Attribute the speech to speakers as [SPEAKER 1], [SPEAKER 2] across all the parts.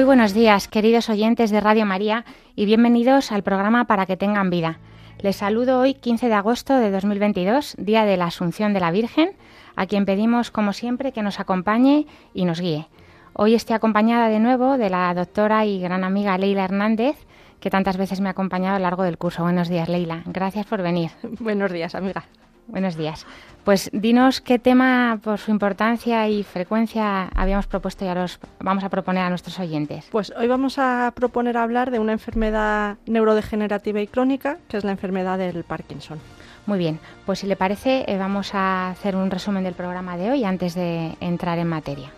[SPEAKER 1] Muy buenos días, queridos oyentes de Radio María, y bienvenidos al programa Para que tengan vida. Les saludo hoy, 15 de agosto de 2022, día de la Asunción de la Virgen, a quien pedimos, como siempre, que nos acompañe y nos guíe. Hoy estoy acompañada de nuevo de la doctora y gran amiga Leila Hernández, que tantas veces me ha acompañado a lo largo del curso. Buenos días, Leila. Gracias por venir.
[SPEAKER 2] Buenos días, amiga.
[SPEAKER 1] Buenos días. Pues dinos qué tema, por su importancia y frecuencia, habíamos propuesto y ahora los vamos a proponer a nuestros oyentes.
[SPEAKER 2] Pues hoy vamos a proponer hablar de una enfermedad neurodegenerativa y crónica, que es la enfermedad del Parkinson.
[SPEAKER 1] Muy bien, pues si le parece, eh, vamos a hacer un resumen del programa de hoy antes de entrar en materia.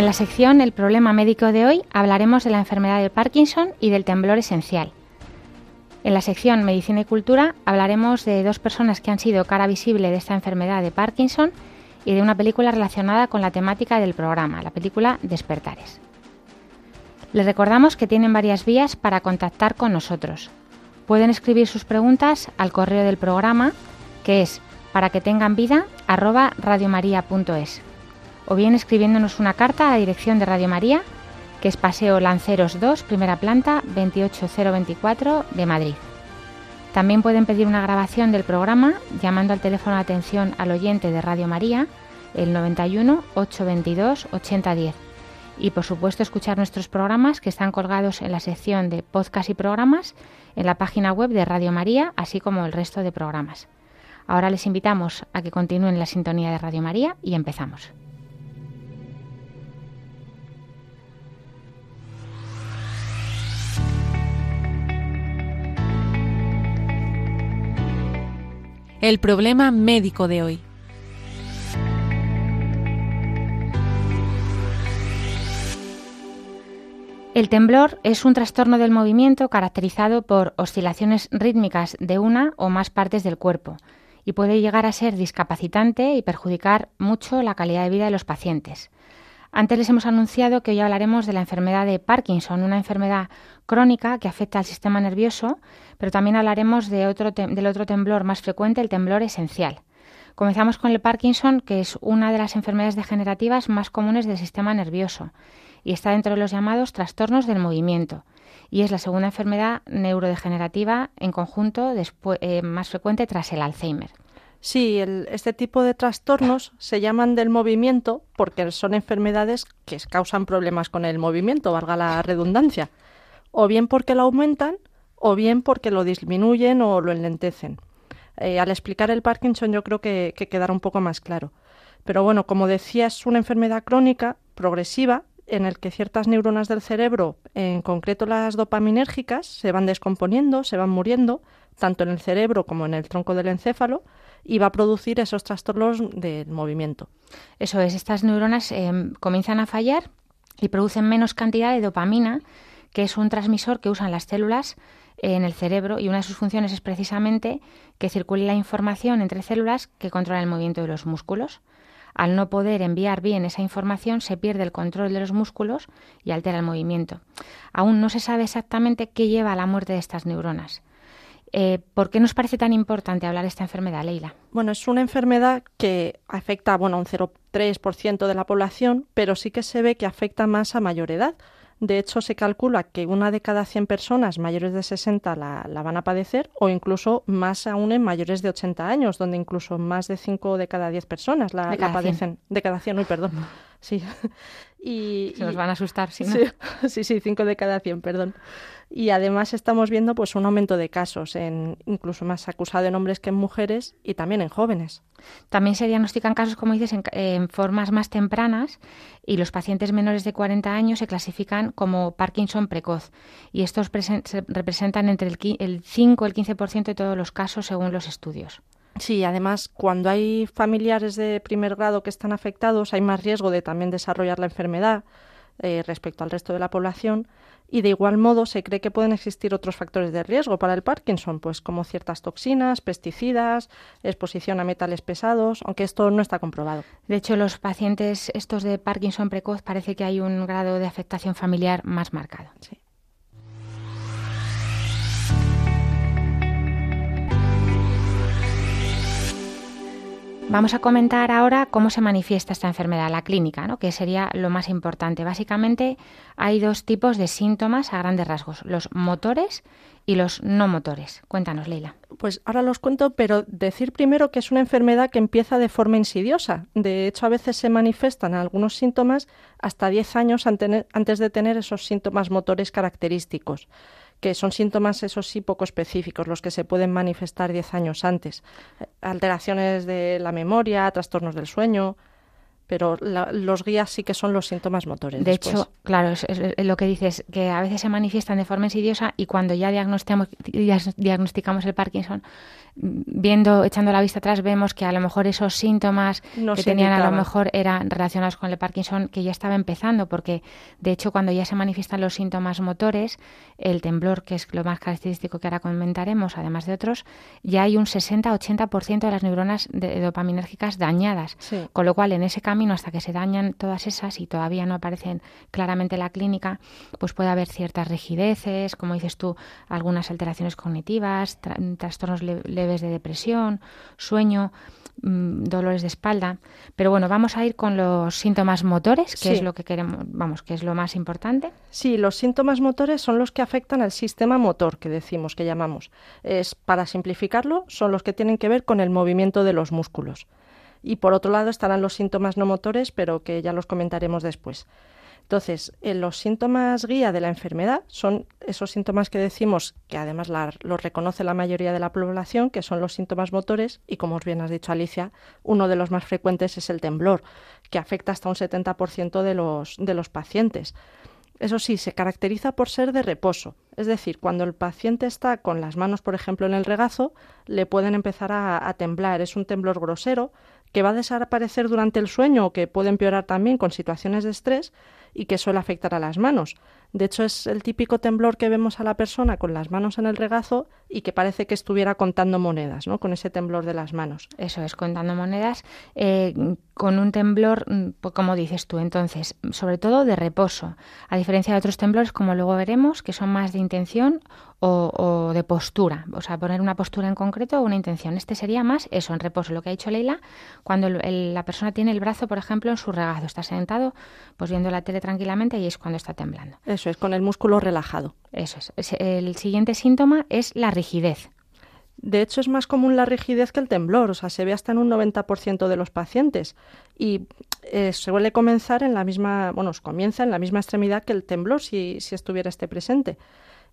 [SPEAKER 1] En la sección El problema médico de hoy hablaremos de la enfermedad de Parkinson y del temblor esencial. En la sección Medicina y Cultura hablaremos de dos personas que han sido cara visible de esta enfermedad de Parkinson y de una película relacionada con la temática del programa, la película Despertares. Les recordamos que tienen varias vías para contactar con nosotros. Pueden escribir sus preguntas al correo del programa, que es para que tengan vida radiomaria.es o bien escribiéndonos una carta a la dirección de Radio María, que es Paseo Lanceros 2, primera planta, 28024 de Madrid. También pueden pedir una grabación del programa llamando al teléfono de atención al oyente de Radio María, el 91 822 8010. Y por supuesto escuchar nuestros programas que están colgados en la sección de podcast y programas en la página web de Radio María, así como el resto de programas. Ahora les invitamos a que continúen la sintonía de Radio María y empezamos.
[SPEAKER 3] El problema médico de hoy.
[SPEAKER 1] El temblor es un trastorno del movimiento caracterizado por oscilaciones rítmicas de una o más partes del cuerpo y puede llegar a ser discapacitante y perjudicar mucho la calidad de vida de los pacientes. Antes les hemos anunciado que hoy hablaremos de la enfermedad de Parkinson, una enfermedad crónica que afecta al sistema nervioso, pero también hablaremos de otro del otro temblor más frecuente, el temblor esencial. Comenzamos con el Parkinson, que es una de las enfermedades degenerativas más comunes del sistema nervioso y está dentro de los llamados trastornos del movimiento. Y es la segunda enfermedad neurodegenerativa en conjunto eh, más frecuente tras el Alzheimer.
[SPEAKER 2] Sí, este tipo de trastornos se llaman del movimiento porque son enfermedades que causan problemas con el movimiento, valga la redundancia, o bien porque lo aumentan o bien porque lo disminuyen o lo enlentecen. Eh, al explicar el Parkinson yo creo que, que quedará un poco más claro. Pero bueno, como decía, es una enfermedad crónica, progresiva, en el que ciertas neuronas del cerebro, en concreto las dopaminérgicas, se van descomponiendo, se van muriendo, tanto en el cerebro como en el tronco del encéfalo, y va a producir esos trastornos del movimiento.
[SPEAKER 1] Eso es, estas neuronas em, comienzan a fallar y producen menos cantidad de dopamina, que es un transmisor que usan las células en el cerebro y una de sus funciones es precisamente que circule la información entre células que controlan el movimiento de los músculos. Al no poder enviar bien esa información, se pierde el control de los músculos y altera el movimiento. Aún no se sabe exactamente qué lleva a la muerte de estas neuronas. Eh, ¿Por qué nos parece tan importante hablar de esta enfermedad, Leila?
[SPEAKER 2] Bueno, es una enfermedad que afecta bueno, a un 0,3% de la población, pero sí que se ve que afecta más a mayor edad. De hecho, se calcula que una de cada 100 personas mayores de 60 la, van a padecer o incluso más aún en mayores de 80 años, donde incluso más de 5 de cada 10 personas la, padecen. De cada 100, uy, perdón. Sí.
[SPEAKER 1] Y, Se nos van a asustar, ¿sí?
[SPEAKER 2] Sí, sí, 5 de cada 100, perdón y además estamos viendo pues un aumento de casos en incluso más acusado en hombres que en mujeres y también en jóvenes.
[SPEAKER 1] También se diagnostican casos, como dices, en, formas más tempranas y los pacientes menores de 40 años se clasifican como Parkinson precoz y estos representan entre el, el 5 y el 15% de todos los casos según los estudios.
[SPEAKER 2] Sí, además, cuando hay familiares de primer grado que están afectados, hay más riesgo de también desarrollar la enfermedad eh, respecto al resto de la población. Y de igual modo se cree que pueden existir otros factores de riesgo para el Parkinson, pues como ciertas toxinas, pesticidas, exposición a metales pesados, aunque esto no está comprobado.
[SPEAKER 1] De hecho, los pacientes estos de Parkinson precoz parece que hay un grado de afectación familiar más marcado.
[SPEAKER 2] Sí.
[SPEAKER 1] Vamos a comentar ahora cómo se manifiesta esta enfermedad, la clínica, ¿no? que sería lo más importante. Básicamente hay dos tipos de síntomas a grandes rasgos, los motores y los no motores. Cuéntanos, Leila.
[SPEAKER 2] Pues ahora los cuento, pero decir primero que es una enfermedad que empieza de forma insidiosa. De hecho, a veces se manifiestan algunos síntomas hasta 10 años antes de tener esos síntomas motores característicos que son síntomas, esos sí, poco específicos, los que se pueden manifestar 10 años antes. Alteraciones de la memoria, trastornos del sueño, pero los guías sí que son los síntomas motores.
[SPEAKER 1] De hecho, claro, es, lo que dices, que a veces se manifiestan de forma insidiosa y cuando ya diagnosticamos, diagnosticamos el Parkinson, viendo, echando la vista atrás, vemos que a lo mejor esos síntomas que tenían a lo mejor eran relacionados con el Parkinson que ya estaba empezando, porque de hecho cuando ya se manifiestan los síntomas motores, el temblor, que es lo más característico que ahora comentaremos, además de otros, ya hay un 60-80% de las neuronas dopaminérgicas dañadas, con lo cual en ese camino hasta que se dañan todas esas y todavía no aparecen claramente en la clínica, pues puede haber ciertas rigideces, como dices tú, algunas alteraciones cognitivas, trastornos leves de depresión, sueño, mm, dolores de espalda. Pero bueno, vamos a ir con los síntomas motores, que es lo que queremos, vamos, que es lo más importante.
[SPEAKER 2] Sí, los síntomas motores son los que afectan al sistema motor, que decimos, que llamamos. Es, para simplificarlo, son los que tienen que ver con el movimiento de los músculos. Y por otro lado estarán los síntomas no motores, pero que ya los comentaremos después. Entonces, eh, los síntomas guía de la enfermedad son esos síntomas que decimos que además los reconoce la mayoría de la población, que son los síntomas motores, y como bien has dicho Alicia, uno de los más frecuentes es el temblor, que afecta hasta un 70% de los, de los pacientes. Eso sí, se caracteriza por ser de reposo, es decir, cuando el paciente está con las manos, por ejemplo, en el regazo, le pueden empezar a temblar. Es un temblor grosero que va a desaparecer durante el sueño o que puede empeorar también con situaciones de estrés y que suele afectar a las manos. De hecho, es el típico temblor que vemos a la persona con las manos en el regazo y que parece que estuviera contando monedas, ¿no? Con ese temblor de las manos.
[SPEAKER 1] Eso es, contando monedas, eh, con un temblor, mm, pues como dices tú, entonces, sobre todo de reposo, a diferencia de otros temblores, como luego veremos, que son más de intención o, de postura, o sea, poner una postura en concreto o una intención. Este sería más eso, en reposo, lo que ha dicho Leila, cuando la persona tiene el brazo, por ejemplo, en su regazo, está sentado, pues viendo la tele tranquilamente y es cuando está temblando.
[SPEAKER 2] Eso es, con el músculo relajado.
[SPEAKER 1] Eso es. El siguiente síntoma es la rigidez.
[SPEAKER 2] De hecho, es más común la rigidez que el temblor, o sea, se ve hasta en un 90% de los pacientes. Y eh, suele comenzar en la misma, bueno, comienza en la misma extremidad que el temblor si, si estuviera este presente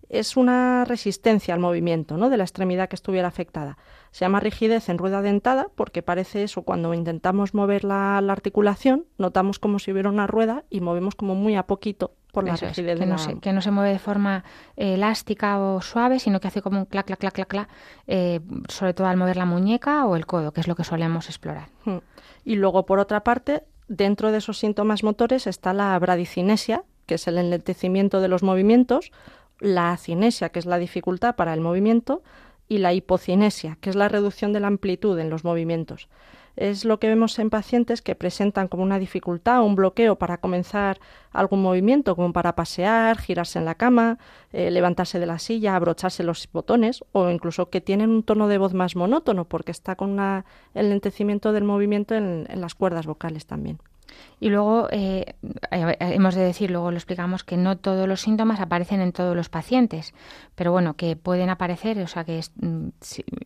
[SPEAKER 2] es una resistencia al movimiento ¿no? de la extremidad que estuviera afectada. Se llama rigidez en rueda dentada porque parece eso, cuando intentamos mover la, articulación, notamos como si hubiera una rueda y movemos como muy a poquito por la rigidez.
[SPEAKER 1] que, no se, que no se mueve de forma eh, elástica o suave, sino que hace como un clac, clac, clac, clac, clac eh, sobre todo al mover la muñeca o el codo, que es lo que solemos explorar. Hmm.
[SPEAKER 2] Y luego, por otra parte, dentro de esos síntomas motores está la bradicinesia, que es el enlentecimiento de los movimientos, la cinesia, que es la dificultad para el movimiento, y la hipocinesia, que es la reducción de la amplitud en los movimientos. Es lo que vemos en pacientes que presentan como una dificultad un bloqueo para comenzar algún movimiento, como para pasear, girarse en la cama, eh, levantarse de la silla, abrocharse los botones, o incluso que tienen un tono de voz más monótono porque está con el lentecimiento del movimiento en las cuerdas vocales también.
[SPEAKER 1] Y luego eh, eh, hemos de decir, luego lo explicamos, que no todos los síntomas aparecen en todos los pacientes, pero bueno, que pueden aparecer, o sea, que, mm,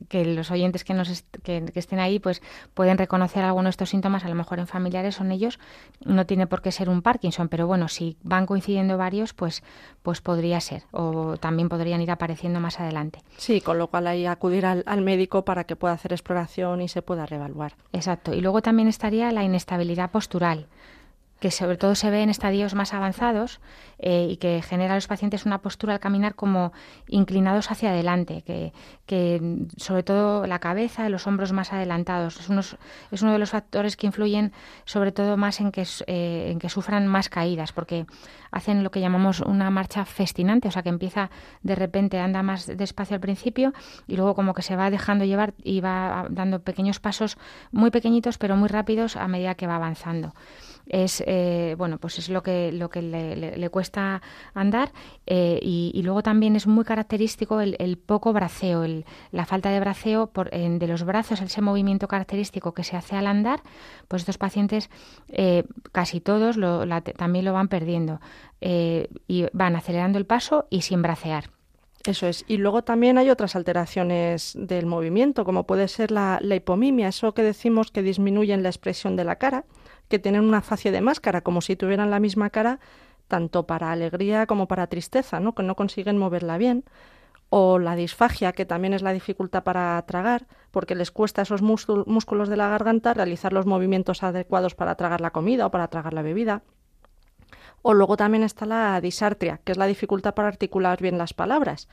[SPEAKER 1] que los oyentes que, nos que, estén ahí pues pueden reconocer algunos de estos síntomas, a lo mejor en familiares son ellos, no tiene por qué ser un Parkinson, pero bueno, si van coincidiendo varios, pues, pues podría ser, o también podrían ir apareciendo más adelante.
[SPEAKER 2] Sí, con lo cual hay acudir al, al médico para que pueda hacer exploración y se pueda reevaluar.
[SPEAKER 1] Exacto, y luego también estaría la inestabilidad postural local que sobre todo se ve en estadios más avanzados eh, y que genera a los pacientes una postura al caminar como inclinados hacia adelante, que, sobre todo la cabeza los hombros más adelantados. Es, unos, es uno de los factores que influyen sobre todo más en que, eh, en que sufran más caídas, porque hacen lo que llamamos una marcha festinante, o sea que empieza de repente, anda más despacio al principio y luego como que se va dejando llevar y va dando pequeños pasos muy pequeñitos pero muy rápidos a medida que va avanzando es eh, bueno pues es lo que lo que le, cuesta andar eh, y, luego también es muy característico el, poco braceo el, la falta de braceo por, de los brazos ese movimiento característico que se hace al andar pues estos pacientes eh, casi todos lo, también lo van perdiendo y van acelerando el paso y sin bracear
[SPEAKER 2] eso es. Y luego también hay otras alteraciones del movimiento, como puede ser la, la, hipomimia, eso que decimos que disminuyen la expresión de la cara, que tienen una facie de máscara, como si tuvieran la misma cara tanto para alegría como para tristeza, ¿no? que no consiguen moverla bien. O la disfagia, que también es la dificultad para tragar, porque les cuesta a esos músculos de la garganta realizar los movimientos adecuados para tragar la comida o para tragar la bebida. O luego también está la disartria, que es la dificultad para articular bien las palabras.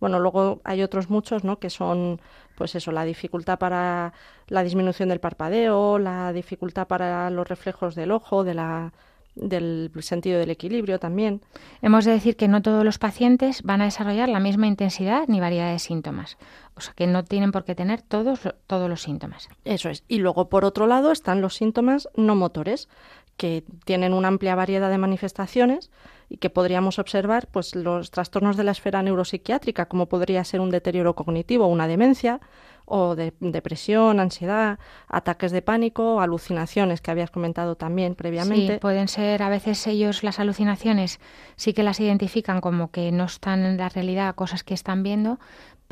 [SPEAKER 2] Bueno, luego hay otros muchos, ¿no? Que son, pues eso, la dificultad para la disminución del parpadeo, la dificultad para los reflejos del ojo, de la del sentido del equilibrio también.
[SPEAKER 1] Hemos de decir que no todos los pacientes van a desarrollar la misma intensidad ni variedad de síntomas. O sea, que no tienen por qué tener todos, todos los síntomas.
[SPEAKER 2] Eso es. Y luego, por otro lado, están los síntomas no motores, que tienen una amplia variedad de manifestaciones y que podríamos observar pues los trastornos de la esfera neuropsiquiátrica como podría ser un deterioro cognitivo o una demencia o de depresión, ansiedad, ataques de pánico, alucinaciones que habías comentado también previamente.
[SPEAKER 1] Sí, pueden ser a veces ellos las alucinaciones sí que las identifican como que no están en la realidad cosas que están viendo,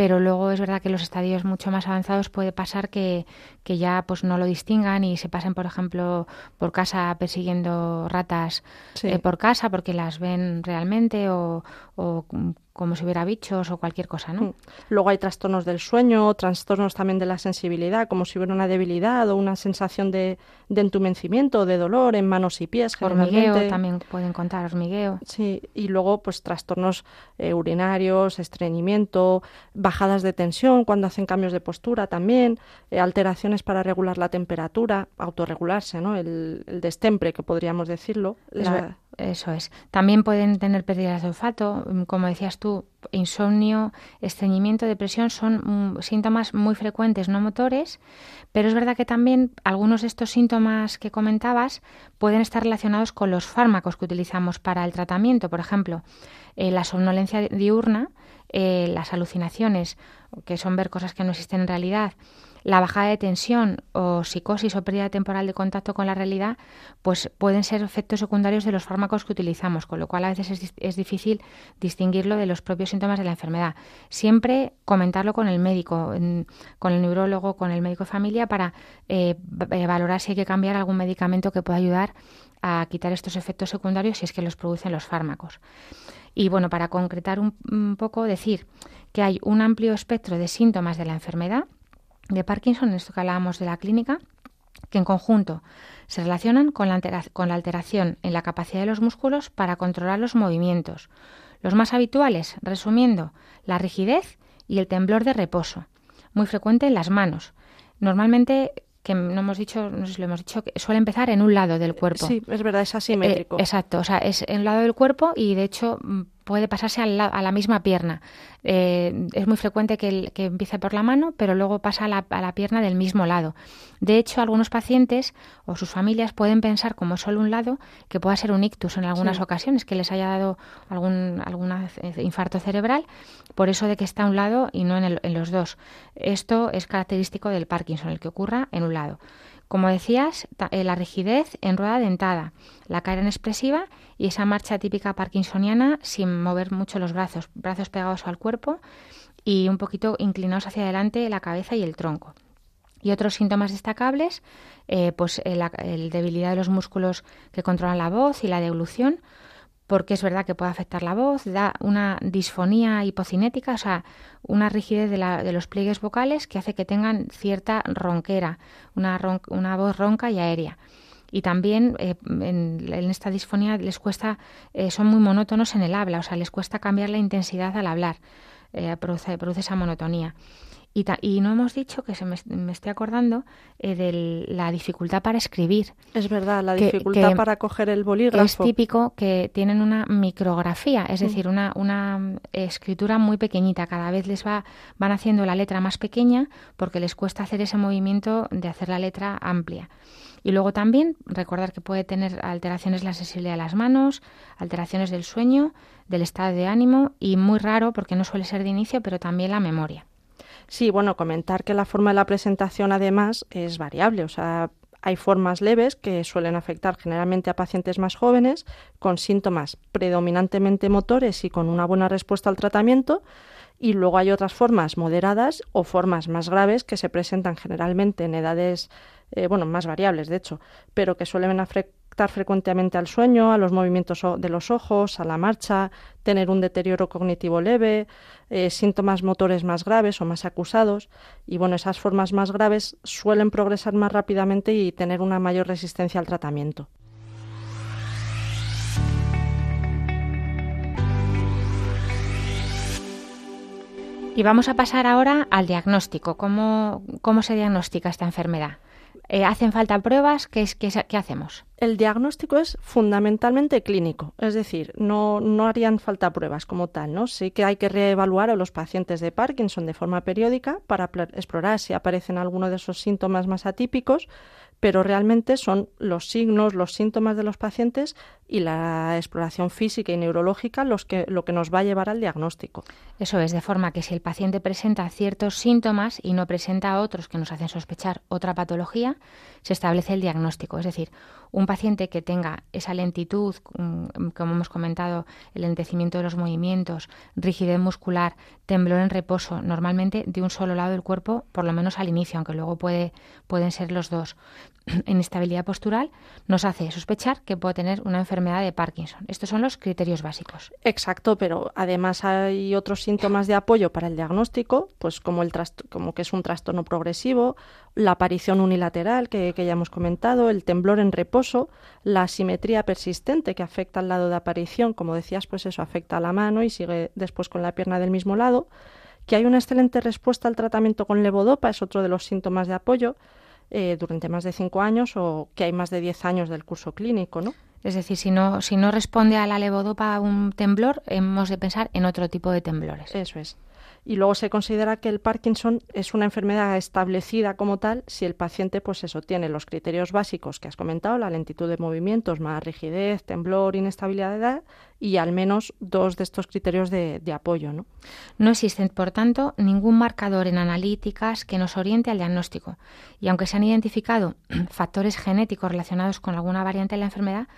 [SPEAKER 1] pero luego es verdad que en los estadios mucho más avanzados puede pasar que, que ya pues no lo distingan y se pasen, por ejemplo, por casa persiguiendo ratas eh, por casa porque las ven realmente o, o como si hubiera bichos o cualquier cosa, ¿no? Mm.
[SPEAKER 2] Luego hay trastornos del sueño, trastornos también de la sensibilidad, como si hubiera una debilidad o una sensación de, de entumecimiento o de dolor en manos y pies.
[SPEAKER 1] Hormigueo también pueden contar, hormigueo.
[SPEAKER 2] Sí, y luego pues trastornos eh, urinarios, estreñimiento, bajadas de tensión cuando hacen cambios de postura también, eh, alteraciones para regular la temperatura, autorregularse, ¿no? El, el destempre, que podríamos decirlo.
[SPEAKER 1] Eso es. También pueden tener pérdidas de olfato, mm, como decías tú, insomnio, estreñimiento, depresión son mm, síntomas muy frecuentes no motores, pero es verdad que también algunos de estos síntomas que comentabas pueden estar relacionados con los fármacos que utilizamos para el tratamiento. Por ejemplo, eh, la somnolencia diurna, eh, las alucinaciones, que son ver cosas que no existen en realidad, la bajada de tensión o psicosis o pérdida temporal de contacto con la realidad, pues pueden ser efectos secundarios de los fármacos que utilizamos, con lo cual a veces es, difícil distinguirlo de los propios síntomas de la enfermedad. Siempre comentarlo con el médico, con el neurólogo, con el médico de familia para eh, valorar si hay que cambiar algún medicamento que pueda ayudar a quitar estos efectos secundarios si es que los producen los fármacos. Y bueno, para concretar un poco, decir que hay un amplio espectro de síntomas de la enfermedad de Parkinson, en esto que hablábamos de la clínica, que en conjunto se relacionan con la, con la alteración en la capacidad de los músculos para controlar los movimientos. Los más habituales, resumiendo, la rigidez y el temblor de reposo, muy frecuente en las manos. Normalmente que no hemos dicho, no sé si lo hemos dicho, que suele empezar en un lado del cuerpo.
[SPEAKER 2] Sí, es verdad, es asimétrico.
[SPEAKER 1] Eh, exacto, o sea, es en un lado del cuerpo y de hecho puede pasarse a la, misma pierna. Eh, es muy frecuente que, que, empiece por la mano, pero luego pasa a la, a la, pierna del mismo lado. De hecho, algunos pacientes o sus familias pueden pensar como solo un lado que pueda ser un ictus en algunas ocasiones, que les haya dado algún infarto cerebral, por eso de que está a un lado y no en, en los dos. Esto es característico del Parkinson, el que ocurra en un lado. Como decías, eh, la rigidez en rueda dentada, la cara inexpresiva y esa marcha típica parkinsoniana sin mover mucho los brazos, brazos pegados al cuerpo y un poquito inclinados hacia adelante la cabeza y el tronco. Y otros síntomas destacables, eh, pues eh, la debilidad de los músculos que controlan la voz y la deglución, porque es verdad que puede afectar la voz, da una disfonía hipocinética, o sea, una rigidez de, los pliegues vocales que hace que tengan cierta ronquera, una, una voz ronca y aérea. y también eh, en, esta disfonía les cuesta, eh, son muy monótonos en el habla, o sea, les cuesta cambiar la intensidad al hablar, eh, produce esa monotonía. Y, y, no hemos dicho, que se me, me estoy acordando, de la dificultad para escribir.
[SPEAKER 2] Es verdad, la dificultad para coger el bolígrafo.
[SPEAKER 1] Es típico que tienen una micrografía, es mm. decir, una, una escritura muy pequeñita. Cada vez les va, van haciendo la letra más pequeña porque les cuesta hacer ese movimiento de hacer la letra amplia. Y luego también recordar que puede tener alteraciones la sensibilidad de las manos, alteraciones del sueño, del estado de ánimo y muy raro, porque no suele ser de inicio, pero también la memoria.
[SPEAKER 2] Sí, bueno, comentar que la forma de la presentación además es variable, o sea, hay formas leves que suelen afectar generalmente a pacientes más jóvenes con síntomas predominantemente motores y con una buena respuesta al tratamiento y luego hay otras formas moderadas o formas más graves que se presentan generalmente en edades eh, bueno, más variables de hecho, pero que suelen afectar frecuentemente al sueño, a los movimientos de los ojos, a la marcha, tener un deterioro cognitivo leve, eh, síntomas motores más graves o más acusados. Y bueno, esas formas más graves suelen progresar más rápidamente y tener una mayor resistencia al tratamiento.
[SPEAKER 1] Y vamos a pasar ahora al diagnóstico. ¿Cómo, cómo se diagnostica esta enfermedad? Eh, ¿Hacen falta pruebas? ¿Qué, es, qué, qué hacemos?
[SPEAKER 2] El diagnóstico es fundamentalmente clínico, es decir, no, no harían falta pruebas como tal, ¿no? Sí que hay que reevaluar a los pacientes de Parkinson de forma periódica para explorar si aparecen algunos de esos síntomas más atípicos, pero realmente son los signos, los síntomas de los pacientes y la exploración física y neurológica los que, lo que nos va a llevar al diagnóstico.
[SPEAKER 1] Eso es, de forma que si el paciente presenta ciertos síntomas y no presenta otros que nos hacen sospechar otra patología, se establece el diagnóstico. Es decir, un paciente que tenga esa lentitud, como hemos comentado, el lentecimiento de los movimientos, rigidez muscular, temblor en reposo, normalmente de un solo lado del cuerpo, por lo menos al inicio, aunque luego puede, pueden ser los dos, inestabilidad postural, nos hace sospechar que puede tener una enfermedad de Parkinson. Estos son los criterios básicos.
[SPEAKER 2] Exacto, pero además hay otros síntomas de apoyo para el diagnóstico, pues como, el que es un trastorno progresivo, la aparición unilateral que, que ya hemos comentado, el temblor en reposo, la asimetría persistente que afecta al lado de aparición, como decías, pues eso afecta a la mano y sigue después con la pierna del mismo lado, que hay una excelente respuesta al tratamiento con levodopa, es otro de los síntomas de apoyo, eh, durante más de cinco años o que hay más de diez años del curso clínico, ¿no?
[SPEAKER 1] Es decir, si no, si no responde a la levodopa un temblor, hemos de pensar en otro tipo de temblores.
[SPEAKER 2] Eso es y luego se considera que el Parkinson es una enfermedad establecida como tal si el paciente pues eso tiene los criterios básicos que has comentado, la lentitud de movimientos, más rigidez, temblor, inestabilidad de edad y al menos dos de estos criterios de, apoyo. ¿no?
[SPEAKER 1] no existen, por tanto, ningún marcador en analíticas que nos oriente al diagnóstico y aunque se han identificado factores genéticos relacionados con alguna variante de la enfermedad,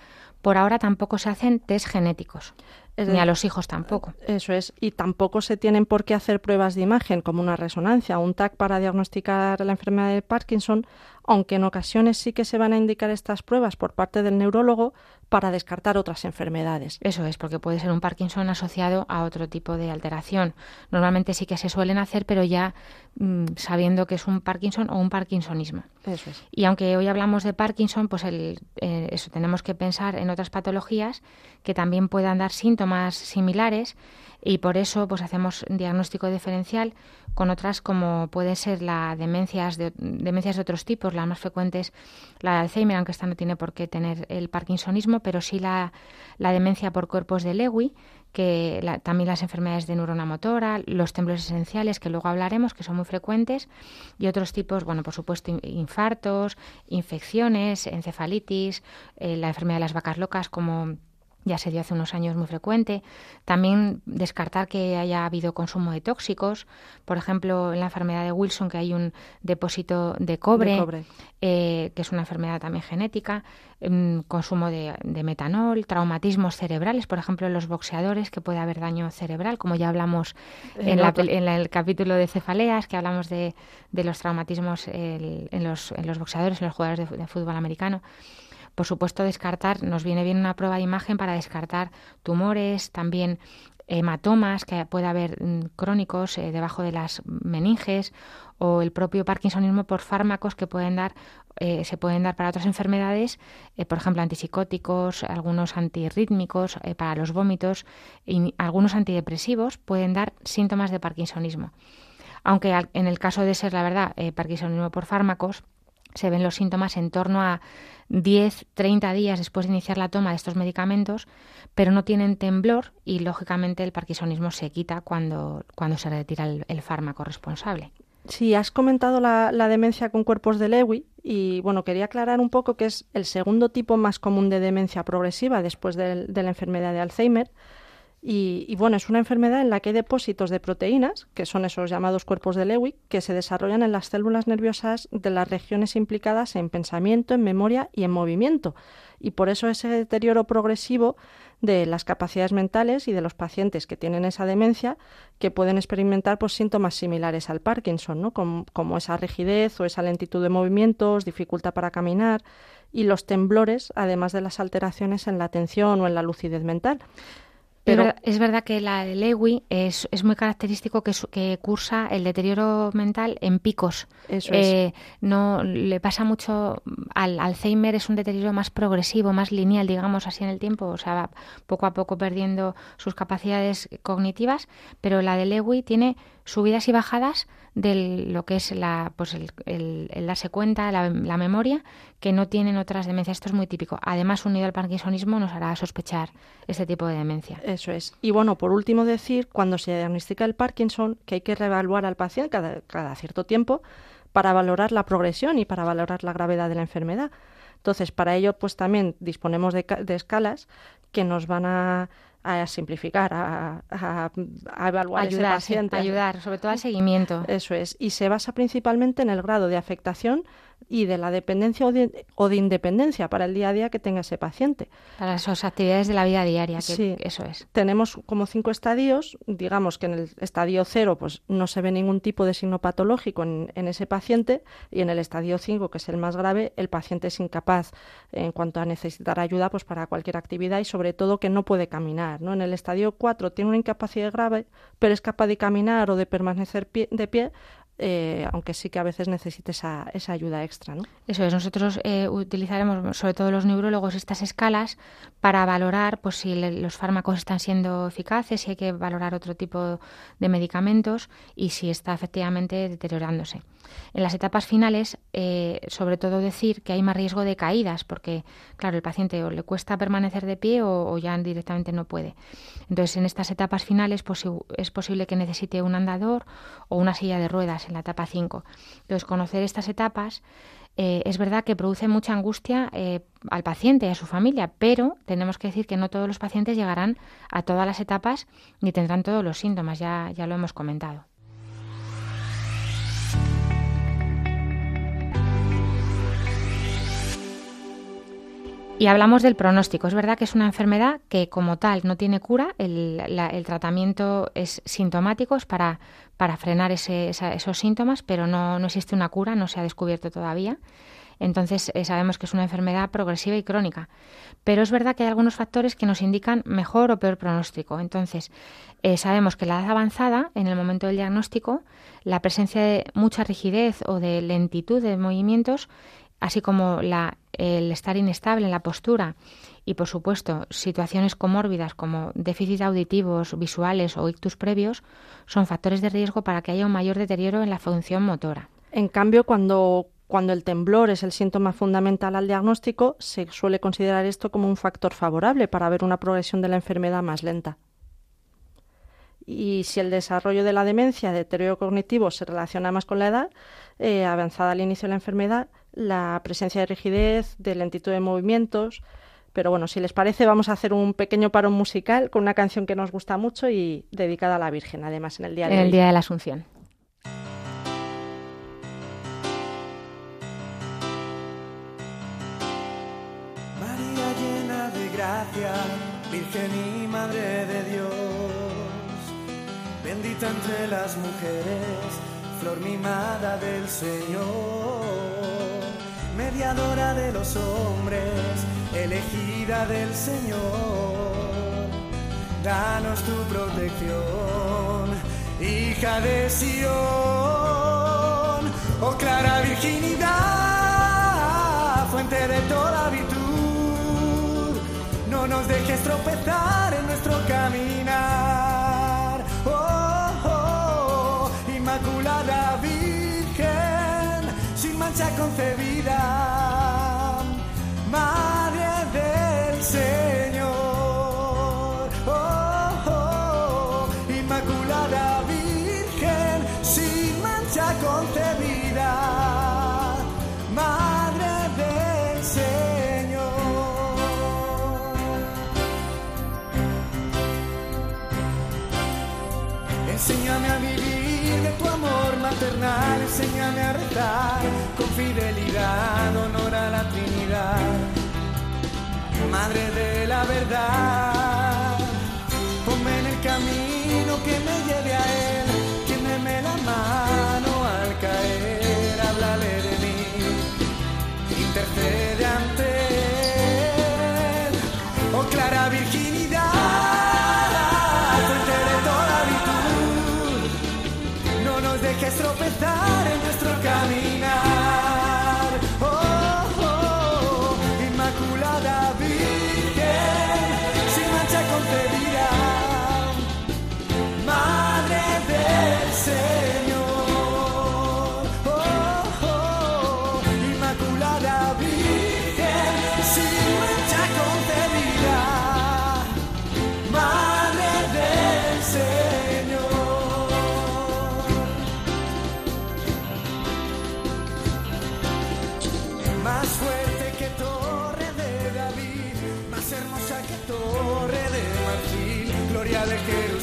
[SPEAKER 1] por ahora tampoco se hacen test genéticos. Ni a los hijos tampoco.
[SPEAKER 2] Eso es. Y tampoco se tienen por qué hacer pruebas de imagen como una resonancia o un TAC para diagnosticar la enfermedad de Parkinson, aunque en ocasiones sí que se van a indicar estas pruebas por parte del neurólogo para descartar otras enfermedades.
[SPEAKER 1] Eso es, porque puede ser un Parkinson asociado a otro tipo de alteración. Normalmente sí que se suelen hacer, pero ya mm, sabiendo que es un Parkinson o un Parkinsonismo.
[SPEAKER 2] Eso es.
[SPEAKER 1] Y aunque hoy hablamos de Parkinson, pues el, eh, eso tenemos que pensar en otras patologías que también puedan dar síntomas similares y por eso pues hacemos diagnóstico diferencial con otras como puede ser la demencias de, demencias de otros tipos, las más frecuentes la de Alzheimer, aunque esta no tiene por qué tener el parkinsonismo, pero sí la, la demencia por cuerpos de Lewy, que también las enfermedades de neurona motora, los temblores esenciales, que luego hablaremos, que son muy frecuentes, y otros tipos, bueno, por supuesto, infartos, infecciones, encefalitis, eh, la enfermedad de las vacas locas como ya se dio hace unos años muy frecuente. También descartar que haya habido consumo de tóxicos, por ejemplo, en la enfermedad de Wilson, que hay un depósito de cobre, eh, que es una enfermedad también genética, em, consumo de, metanol, traumatismos cerebrales, por ejemplo, en los boxeadores, que puede haber daño cerebral, como ya hablamos en, el capítulo de cefaleas, que hablamos de, los traumatismos en, los, en los boxeadores, en los jugadores de fútbol americano. Por supuesto, descartar, nos viene bien una prueba de imagen para descartar tumores, también hematomas que puede haber mm, crónicos eh, debajo de las meninges o el propio parkinsonismo por fármacos que pueden dar eh, se pueden dar para otras enfermedades, eh, por ejemplo antipsicóticos, algunos antirrítmicos para los vómitos y algunos antidepresivos pueden dar síntomas de parkinsonismo. Aunque en el caso de ser la verdad parkinsonismo por fármacos se ven los síntomas en torno a 10, 30 días después de iniciar la toma de estos medicamentos, pero no tienen temblor y lógicamente el parkinsonismo se quita cuando, cuando se retira el, fármaco responsable.
[SPEAKER 2] Sí, has comentado la, demencia con cuerpos de Lewy y bueno, quería aclarar un poco que es el segundo tipo más común de demencia progresiva después de la enfermedad de Alzheimer y, bueno, es una enfermedad en la que hay depósitos de proteínas, que son esos llamados cuerpos de Lewy, que se desarrollan en las células nerviosas de las regiones implicadas en pensamiento, en memoria y en movimiento. Y por eso ese deterioro progresivo de las capacidades mentales y de los pacientes que tienen esa demencia, que pueden experimentar pues, síntomas similares al Parkinson, ¿no? como, como esa rigidez o esa lentitud de movimientos, dificultad para caminar y los temblores, además de las alteraciones en la atención o en la lucidez mental.
[SPEAKER 1] Pero es verdad que la de Lewy es, es muy característico que, que, cursa el deterioro mental en picos.
[SPEAKER 2] Eso es.
[SPEAKER 1] Eh, no le pasa mucho al Alzheimer es un deterioro más progresivo, más lineal, digamos así en el tiempo, o sea, va poco a poco perdiendo sus capacidades cognitivas, pero la de Lewy tiene subidas y bajadas de lo que es la, pues el, el, darse cuenta, la, memoria, que no tienen otras demencias. Esto es muy típico. Además, unido al parkinsonismo, nos hará sospechar este tipo de demencia.
[SPEAKER 2] Eso es. Y bueno, por último decir, cuando se diagnostica el Parkinson, que hay que reevaluar al paciente cada, cada cierto tiempo para valorar la progresión y para valorar la gravedad de la enfermedad. Entonces, para ello, pues también disponemos de, de escalas que nos van a a simplificar, a, a, evaluar
[SPEAKER 1] ayudar,
[SPEAKER 2] ese paciente.
[SPEAKER 1] ayudar, sobre todo al seguimiento.
[SPEAKER 2] Eso es. Y se basa principalmente en el grado de afectación y de la dependencia o de, o de, independencia para el día a día que tenga ese paciente.
[SPEAKER 1] Para sus actividades de la vida diaria, que sí. eso es.
[SPEAKER 2] Tenemos como cinco estadios, digamos que en el estadio cero pues no se ve ningún tipo de signo patológico en, en ese paciente y en el estadio 5, que es el más grave, el paciente es incapaz en cuanto a necesitar ayuda pues para cualquier actividad y sobre todo que no puede caminar. ¿no? En el estadio 4 tiene una incapacidad grave, pero es capaz de caminar o de permanecer pie, de pie eh, aunque sí que a veces necesite esa, esa ayuda extra. ¿no?
[SPEAKER 1] Eso es, nosotros eh, utilizaremos, sobre todo los neurólogos, estas escalas para valorar pues, si los fármacos están siendo eficaces, si hay que valorar otro tipo de medicamentos y si está efectivamente deteriorándose. En las etapas finales, eh, sobre todo decir que hay más riesgo de caídas, porque, claro, el paciente o le cuesta permanecer de pie o, ya directamente no puede. Entonces, en estas etapas finales pues, es posible que necesite un andador o una silla de ruedas en la etapa 5. Entonces, conocer estas etapas eh, es verdad que produce mucha angustia eh, al paciente y a su familia, pero tenemos que decir que no todos los pacientes llegarán a todas las etapas ni tendrán todos los síntomas, ya, ya lo hemos comentado. Y hablamos del pronóstico. Es verdad que es una enfermedad que como tal no tiene cura. El, tratamiento es sintomático, es para, para frenar esos síntomas, pero no, no, existe una cura, no se ha descubierto todavía. Entonces eh, sabemos que es una enfermedad progresiva y crónica. Pero es verdad que hay algunos factores que nos indican mejor o peor pronóstico. Entonces eh, sabemos que la edad avanzada, en el momento del diagnóstico, la presencia de mucha rigidez o de lentitud de movimientos así como el estar inestable en la postura y, por supuesto, situaciones comórbidas como déficit auditivos, visuales o ictus previos, son factores de riesgo para que haya un mayor deterioro en la función motora.
[SPEAKER 2] En cambio, cuando, cuando el temblor es el síntoma fundamental al diagnóstico, se suele considerar esto como un factor favorable para ver una progresión de la enfermedad más lenta. Y si el desarrollo de la demencia, deterioro cognitivo, se relaciona más con la edad eh, avanzada al inicio de la enfermedad, la presencia de rigidez, de lentitud de movimientos. Pero bueno, si les parece, vamos a hacer un pequeño parón musical con una canción que nos gusta mucho y dedicada a la Virgen, además, en el día
[SPEAKER 1] de
[SPEAKER 2] el
[SPEAKER 1] día de la Asunción.
[SPEAKER 4] María llena de gracia, Virgen y Madre de Dios, bendita entre las mujeres, flor mimada del Señor mediadora de los hombres, elegida del Señor. danos tu protección, hija de Sión, oh clara virginidad, fuente de toda virtud, no nos dejes tropezar en nuestro caminar, mancha concebida, Madre del Señor. Oh, oh, Inmaculada Virgen, sin mancha concebida, Madre del Señor. Enséñame a vivir de tu amor maternal, enséñame a rezar con fidelidad, honor a la Trinidad. Madre de la verdad, ponme en el camino que me lleve a Él, tropezar en nuestro caminar.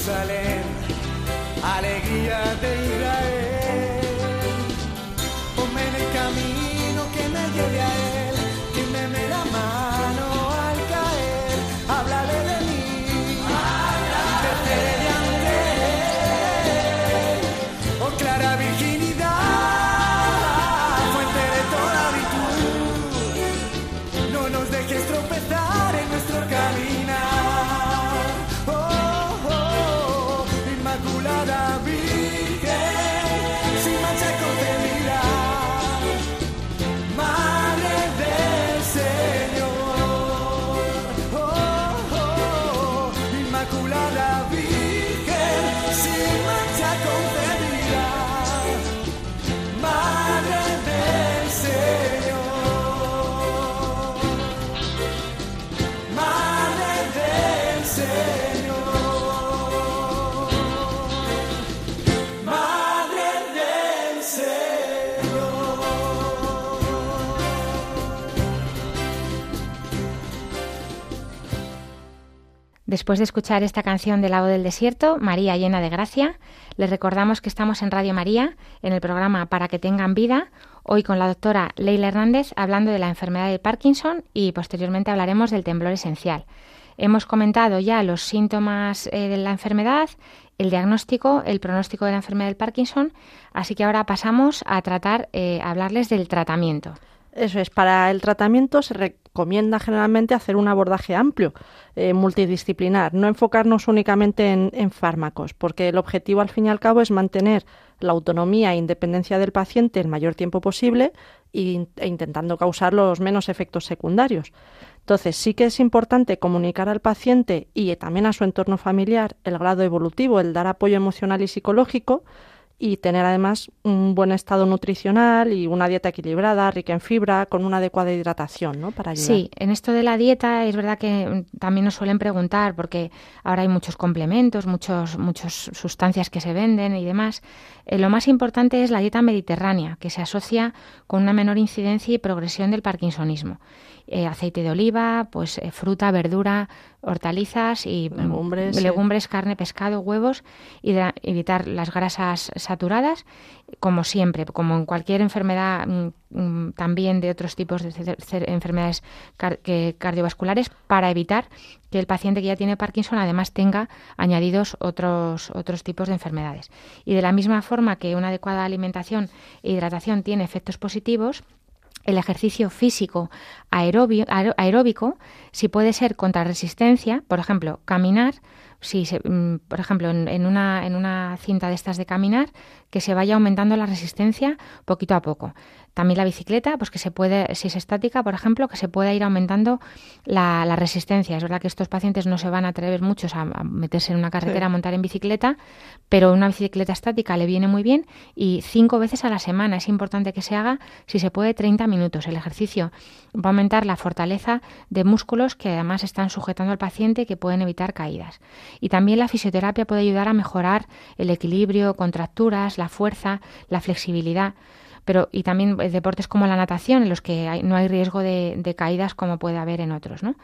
[SPEAKER 4] De
[SPEAKER 1] Después de escuchar esta canción de La voz del desierto, María llena de gracia, les recordamos que estamos en Radio María, en el programa Para que tengan vida, hoy con la doctora Leila Hernández hablando de la enfermedad de Parkinson y posteriormente hablaremos del temblor esencial. Hemos comentado ya los síntomas eh, de la enfermedad, el diagnóstico, el pronóstico de la enfermedad del Parkinson, así que ahora pasamos a tratar, eh, a hablarles del tratamiento.
[SPEAKER 2] Eso es, para el tratamiento se recomienda generalmente hacer un abordaje amplio, eh, multidisciplinar, no enfocarnos únicamente en, fármacos, porque el objetivo al fin y al cabo es mantener la autonomía e independencia del paciente el mayor tiempo posible y- e intentando causar los menos efectos secundarios. Entonces, sí que es importante comunicar al paciente y también a su entorno familiar el grado evolutivo, el dar apoyo emocional y psicológico y tener además un buen estado nutricional y una dieta equilibrada, rica en fibra, con una adecuada hidratación, ¿no? Para ayudar.
[SPEAKER 1] Sí, en esto de la dieta es verdad que mm, también nos suelen preguntar porque ahora hay muchos complementos, muchos, muchas sustancias que se venden y demás. Eh, lo más importante es la dieta mediterránea, que se asocia con una menor incidencia y progresión del parkinsonismo. Eh, aceite de oliva, pues eh, fruta, verdura, hortalizas y mm,
[SPEAKER 2] Legumbres, sí.
[SPEAKER 1] carne, pescado, huevos y de- evitar las grasas saturadas, como siempre, como en cualquier enfermedad mm, mm, también de otros tipos de enfermedades car- que- cardiovasculares, para evitar que el paciente que ya tiene Parkinson además tenga añadidos otros, otros tipos de enfermedades. Y de la misma forma que una adecuada alimentación e hidratación tiene efectos positivos, el ejercicio físico aeróbico, si puede ser contra resistencia, por ejemplo, caminar, si mm, por ejemplo, en, una, en una cinta de estas de caminar, que se vaya aumentando la resistencia poquito a poco. También la bicicleta, pues que se puede, si es estática, por ejemplo, que se pueda ir aumentando la, resistencia. Es verdad que estos pacientes no se van a atrever muchos a, meterse en una carretera a montar en bicicleta, pero una bicicleta estática le viene muy bien y cinco veces a la semana. Es importante que se haga, si se puede, 30 minutos. El ejercicio va a aumentar la fortaleza de músculos que además están sujetando al paciente y que pueden evitar caídas. Y también la fisioterapia puede ayudar a mejorar el equilibrio, contracturas, la fuerza, la flexibilidad pero y también eh, deportes como la natación en los que no hay riesgo de, caídas como puede haber en otros, ¿no?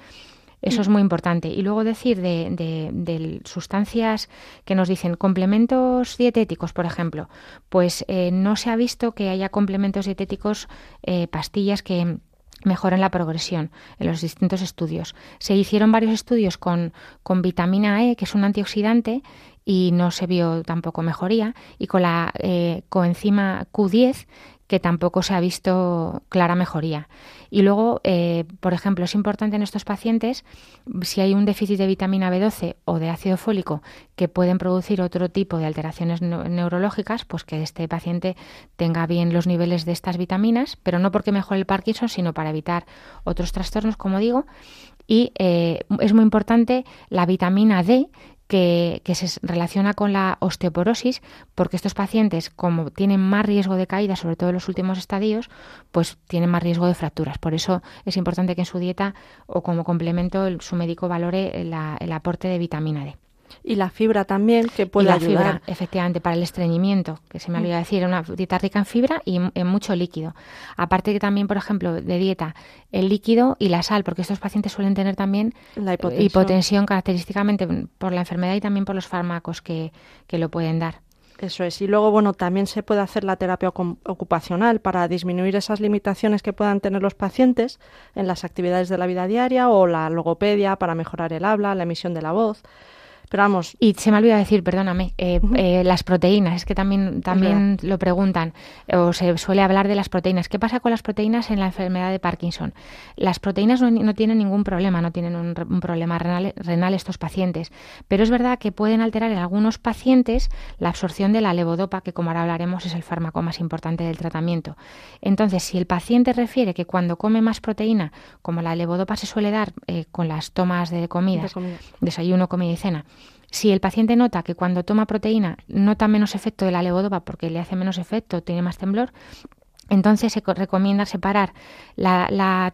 [SPEAKER 1] Eso es muy importante. Y luego decir de, sustancias que nos dicen complementos dietéticos, por ejemplo, pues eh, no se ha visto que haya complementos dietéticos, eh, pastillas que mejoren la progresión en los distintos estudios. Se hicieron varios estudios con, con vitamina E, que es un antioxidante, y no se vio tampoco mejoría, y con la coenzima Q10, que tampoco se ha visto clara mejoría. Y luego, eh, por ejemplo, es importante en estos pacientes, si hay un déficit de vitamina B12 o de ácido fólico que pueden producir otro tipo de alteraciones neurológicas, pues que este paciente tenga bien los niveles de estas vitaminas, pero no porque mejore el Parkinson, sino para evitar otros trastornos, como digo. Y eh, es muy importante la vitamina D, que, se relaciona con la osteoporosis, porque estos pacientes, como tienen más riesgo de caída, sobre todo en los últimos estadios, pues tienen más riesgo de fracturas. Por eso es importante que en su dieta o como complemento su médico valore el aporte de vitamina D.
[SPEAKER 2] Y la fibra también, que puede
[SPEAKER 1] y la
[SPEAKER 2] ayudar.
[SPEAKER 1] Fibra, efectivamente, para el estreñimiento, que se me olvidó decir, una dieta rica en fibra y en mucho líquido. Aparte que también, por ejemplo, de dieta, el líquido y la sal, porque estos pacientes suelen tener también
[SPEAKER 2] la
[SPEAKER 1] hipotensión. característicamente por la enfermedad y también por los fármacos que, que lo pueden dar.
[SPEAKER 2] Eso es. Y luego, bueno, también se puede hacer la terapia ocupacional para disminuir esas limitaciones que puedan tener los pacientes en las actividades de la vida diaria o la logopedia para mejorar el habla, la emisión de la voz. Pero vamos.
[SPEAKER 1] Y se me olvidó decir, perdóname, eh, eh, las proteínas, es que también, también lo preguntan, o se suele hablar de las proteínas. ¿Qué pasa con las proteínas en la enfermedad de Parkinson? Las proteínas no, tienen ningún problema, no tienen un, problema renal, renal, estos pacientes, pero es verdad que pueden alterar en algunos pacientes la absorción de la levodopa, que como ahora hablaremos es el fármaco más importante del tratamiento. Entonces, si el paciente refiere que cuando come más proteína, como la levodopa se suele dar eh, con las tomas de comidas, desayuno, comida y cena, si el paciente nota que cuando toma proteína nota menos efecto de la levodopa porque le hace menos efecto, tiene más temblor, entonces se recomienda separar la,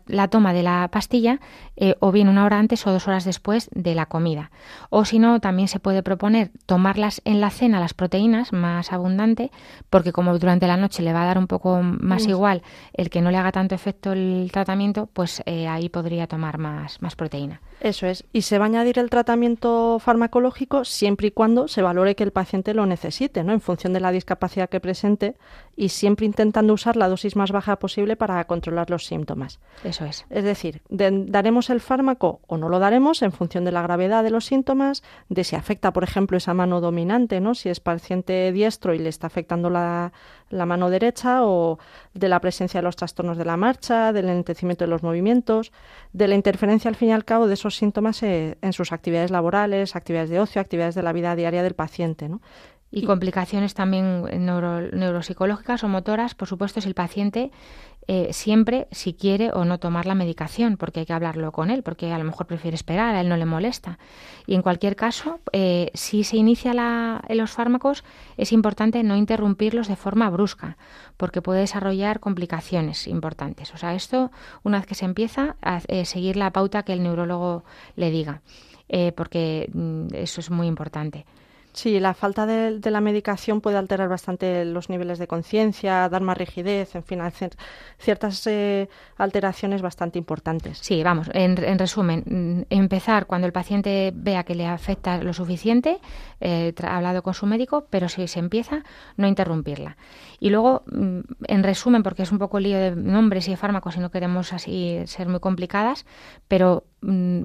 [SPEAKER 1] la, toma de la pastilla eh, o bien una hora antes o dos horas después de la comida. O si no, también se puede proponer tomarlas en la cena las proteínas más abundante, porque como durante la noche le va a dar un poco más igual el que no le haga tanto efecto el tratamiento, pues eh, ahí podría tomar más, más proteína.
[SPEAKER 2] Eso es. Y se va a añadir el tratamiento farmacológico siempre y cuando se valore que el paciente lo necesite, ¿no? En función de la discapacidad que presente y siempre intentando usar la dosis más baja posible para controlar los síntomas.
[SPEAKER 1] Eso es.
[SPEAKER 2] Es decir, daremos el fármaco o no lo daremos en función de la gravedad de los síntomas, de si afecta, por ejemplo, esa mano dominante, ¿no? Si es paciente diestro y le está afectando la, la mano derecha o de la presencia de los trastornos de la marcha, del enlentecimiento de los movimientos, de la interferencia al fin y al cabo de esos síntomas eh, en sus actividades laborales, actividades de ocio, actividades de la vida diaria del paciente. ¿no?
[SPEAKER 1] Y, complicaciones también neuropsicológicas o motoras, por supuesto, si el paciente eh, siempre si quiere o no tomar la medicación, porque hay que hablarlo con él, porque a lo mejor prefiere esperar, a él no le molesta. Y en cualquier caso, eh, si se inicia la, los fármacos, es importante no interrumpirlos de forma brusca, porque puede desarrollar complicaciones importantes. O sea, esto, una vez que se empieza, a eh, seguir la pauta que el neurólogo le diga, porque mm, eso es muy importante.
[SPEAKER 2] Sí, la falta de, la medicación puede alterar bastante los niveles de conciencia, dar más rigidez, en fin, hacer ciertas eh, alteraciones bastante importantes.
[SPEAKER 1] Sí, vamos, en, resumen, mm, empezar cuando el paciente vea que le afecta lo suficiente, eh, hablado con su médico, pero si se empieza, no interrumpirla. Y luego, mm, en resumen, porque es un poco lío de nombres y de fármacos y no queremos así ser muy complicadas, pero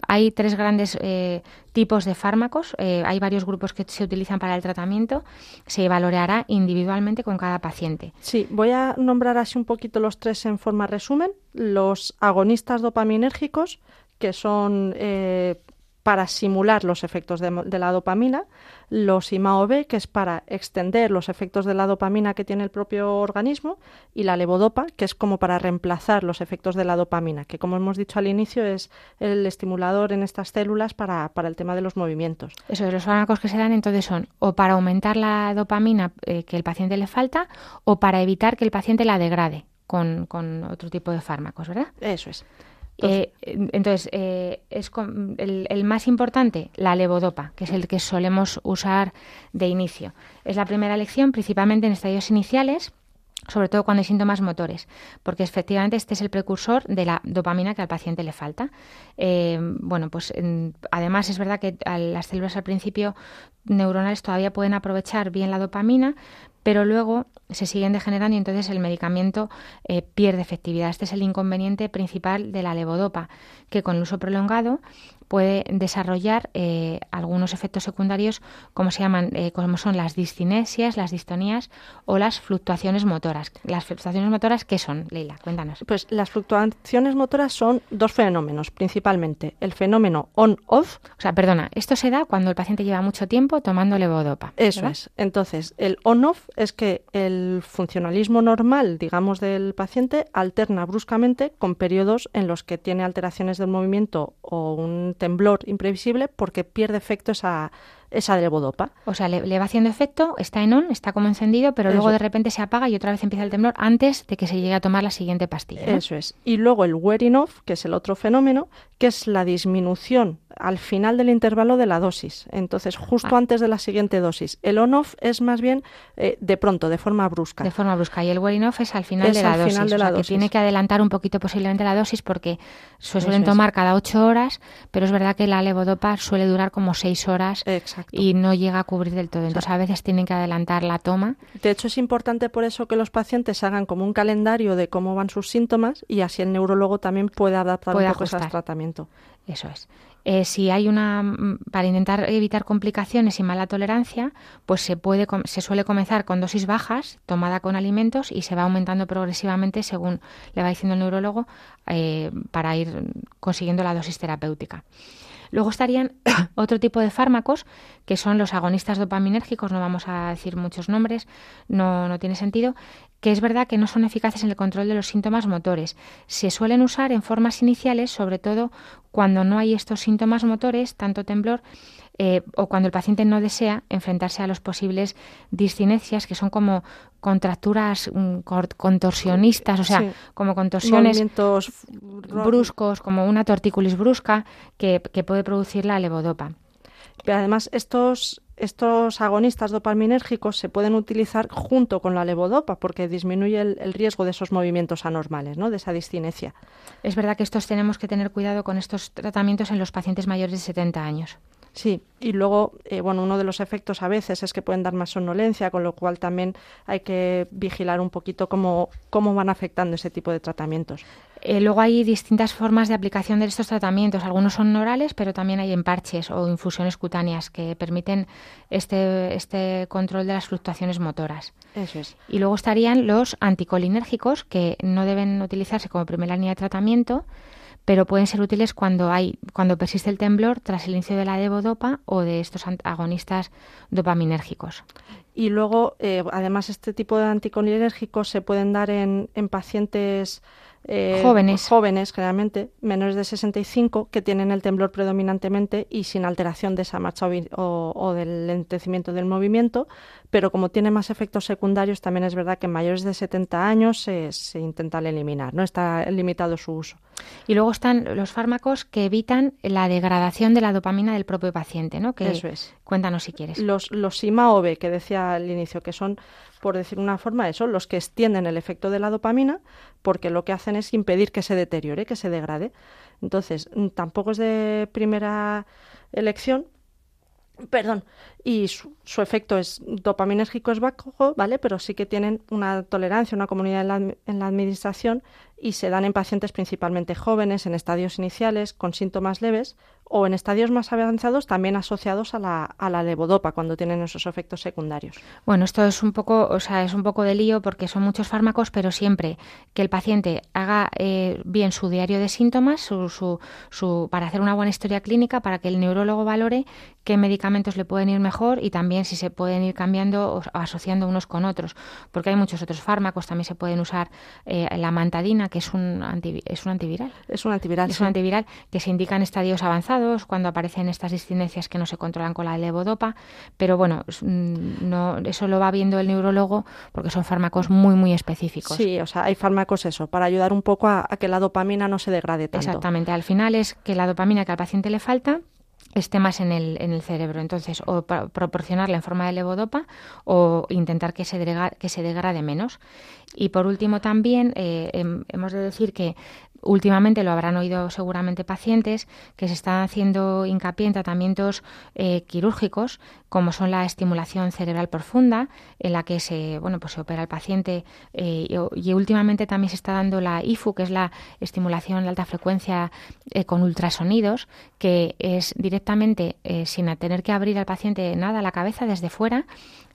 [SPEAKER 1] hay tres grandes eh, tipos de fármacos, eh, hay varios grupos que se utilizan para el tratamiento, se valorará individualmente con cada paciente.
[SPEAKER 2] Sí, voy a nombrar así un poquito los tres en forma resumen. Los agonistas dopaminérgicos, que son eh, para simular los efectos de, la dopamina, los IMAO-B, que es para extender los efectos de la dopamina que tiene el propio organismo, y la levodopa, que es como para reemplazar los efectos de la dopamina, que como hemos dicho al inicio es el estimulador en estas células para, el tema de los movimientos.
[SPEAKER 1] Eso, los fármacos que se dan entonces son o para aumentar la dopamina eh, que el paciente le falta o para evitar que el paciente la degrade con, con otro tipo de fármacos, ¿verdad?
[SPEAKER 2] Eso es.
[SPEAKER 1] Eh, entonces, eh, es el, más importante, la levodopa, que es el que solemos usar de inicio. Es la primera elección, principalmente en estadios iniciales, sobre todo cuando hay síntomas motores, porque efectivamente este es el precursor de la dopamina que al paciente le falta. Eh, bueno, pues además es verdad que las células al principio neuronales todavía pueden aprovechar bien la dopamina, pero luego se siguen degenerando y entonces el medicamento eh, pierde efectividad. Este es el inconveniente principal de la levodopa, que con el uso prolongado puede desarrollar eh, algunos efectos secundarios como se llaman eh, como son las discinesias, las distonías o las fluctuaciones motoras. Las fluctuaciones motoras qué son, Leila? Cuéntanos.
[SPEAKER 2] Pues las fluctuaciones motoras son dos fenómenos, principalmente el fenómeno on-off.
[SPEAKER 1] O sea, perdona, esto se da cuando el paciente lleva mucho tiempo tomando levodopa.
[SPEAKER 2] Eso es. Entonces, el on-off es que el funcionalismo normal, digamos, del paciente alterna bruscamente con periodos en los que tiene alteraciones del movimiento o un temblor imprevisible porque pierde efecto esa, esa levodopa.
[SPEAKER 1] O sea, le, va haciendo efecto, está en on, está como encendido, pero luego de repente se apaga y otra vez empieza el temblor antes de que se llegue a tomar la siguiente pastilla.
[SPEAKER 2] Eso es. Y luego el wearing off, que es el otro fenómeno, que es la disminución al final del intervalo de la dosis. Entonces, justo ah. antes de la siguiente dosis. El on-off es más bien eh, de pronto, de forma brusca.
[SPEAKER 1] De forma brusca. Y el wearing off es al final de la dosis. de la que tiene que adelantar un poquito posiblemente la dosis porque se suelen tomar cada ocho horas, pero es verdad que la levodopa suele durar como seis horas.
[SPEAKER 2] Exacto
[SPEAKER 1] y no llega a cubrir del todo. Entonces a veces tienen que adelantar la toma.
[SPEAKER 2] De hecho es importante por eso que los pacientes hagan como un calendario de cómo van sus síntomas y así el neurólogo también puede adaptar un poco ese tratamiento.
[SPEAKER 1] Eso es. Eh, si hay una mm, para intentar evitar complicaciones y mala tolerancia, pues se puede se suele comenzar con dosis bajas tomada con alimentos y se va aumentando progresivamente según le va diciendo el neurólogo eh, para ir consiguiendo la dosis terapéutica. Luego estarían otro tipo de fármacos, que son los agonistas dopaminérgicos, no vamos a decir muchos nombres, no, no tiene sentido, que es verdad que no son eficaces en el control de los síntomas motores. Se suelen usar en formas iniciales, sobre todo cuando no hay estos síntomas motores, tanto temblor, eh, o cuando el paciente no desea enfrentarse a los posibles discinesias, que son como contracturas mm, contorsionistas, o sea, como contorsiones bruscos, como una tortícolis brusca que, puede producir la levodopa.
[SPEAKER 2] Pero además, estos, estos agonistas dopaminérgicos se pueden utilizar junto con la levodopa porque disminuye el, riesgo de esos movimientos anormales, ¿no? de esa discinesia.
[SPEAKER 1] Es verdad que estos tenemos que tener cuidado con estos tratamientos en los pacientes mayores de 70 años.
[SPEAKER 2] Sí, y luego, eh, bueno, uno de los efectos a veces es que pueden dar más somnolencia, con lo cual también hay que vigilar un poquito cómo, cómo van afectando ese tipo de tratamientos.
[SPEAKER 1] Eh, luego hay distintas formas de aplicación de estos tratamientos. Algunos son orales, pero también hay en parches o infusiones cutáneas que permiten este, este control de las fluctuaciones motoras.
[SPEAKER 2] Eso es.
[SPEAKER 1] Y luego estarían los anticolinérgicos, que no deben utilizarse como primera línea de tratamiento, pero pueden ser útiles cuando hay cuando persiste el temblor tras el inicio de la levodopa o de estos agonistas dopaminérgicos.
[SPEAKER 2] Y luego, eh, además, este tipo de anticolinérgicos se pueden dar en, en pacientes
[SPEAKER 1] eh, jóvenes.
[SPEAKER 2] jóvenes, generalmente, menores de 65, que tienen el temblor predominantemente y sin alteración de esa marcha o, del lentecimiento del movimiento, pero como tiene más efectos secundarios, también es verdad que en mayores de 70 años se, se intentan eliminar, no está limitado su uso.
[SPEAKER 1] Y luego están los fármacos que evitan la degradación de la dopamina del propio paciente, ¿no? Que,
[SPEAKER 2] Eso es.
[SPEAKER 1] Cuéntanos si quieres.
[SPEAKER 2] Los, los SIMA-OB, que decía al inicio, que son por decir una forma, eso, los que extienden el efecto de la dopamina, porque lo que hacen es impedir que se deteriore, que se degrade. Entonces, mm, tampoco es de primera elección, perdón, y su, efecto es dopaminérgico es bajo, ¿vale? Pero sí que tienen una tolerancia, una comunidad en la, en la administración y se dan en pacientes principalmente jóvenes, en estadios iniciales, con síntomas leves o en estadios más avanzados también asociados a la, a la levodopa cuando tienen esos efectos secundarios.
[SPEAKER 1] Bueno, esto es un poco, o sea, es un poco de lío porque son muchos fármacos, pero siempre que el paciente haga eh, bien su diario de síntomas, su, su, su, para hacer una buena historia clínica, para que el neurólogo valore qué medicamentos le pueden ir mejor y también si se pueden ir cambiando o asociando unos con otros, porque hay muchos otros fármacos, también se pueden usar eh, la mantadina, que es un, es un antiviral.
[SPEAKER 2] Es un antiviral.
[SPEAKER 1] Es un antiviral que se indica en estadios avanzados cuando aparecen estas discidencias que no se controlan con la levodopa, pero bueno, mm, no, eso lo va viendo el neurólogo porque son fármacos muy, muy específicos.
[SPEAKER 2] Sí, o sea, hay fármacos eso, para ayudar un poco a, a que la dopamina no se degrade tanto.
[SPEAKER 1] Exactamente, al final es que la dopamina que al paciente le falta esté más en el, en el cerebro. Entonces, o proporcionarla en forma de levodopa o intentar que se, que se degrade menos. Y por último, también eh, hemos de decir que últimamente lo habrán oído seguramente pacientes que se están haciendo hincapié en tratamientos eh, quirúrgicos como son la estimulación cerebral profunda en la que se bueno pues se opera el paciente eh, y, últimamente también se está dando la IFU que es la estimulación de alta frecuencia eh, con ultrasonidos que es directamente sin tener que abrir al paciente nada la cabeza desde fuera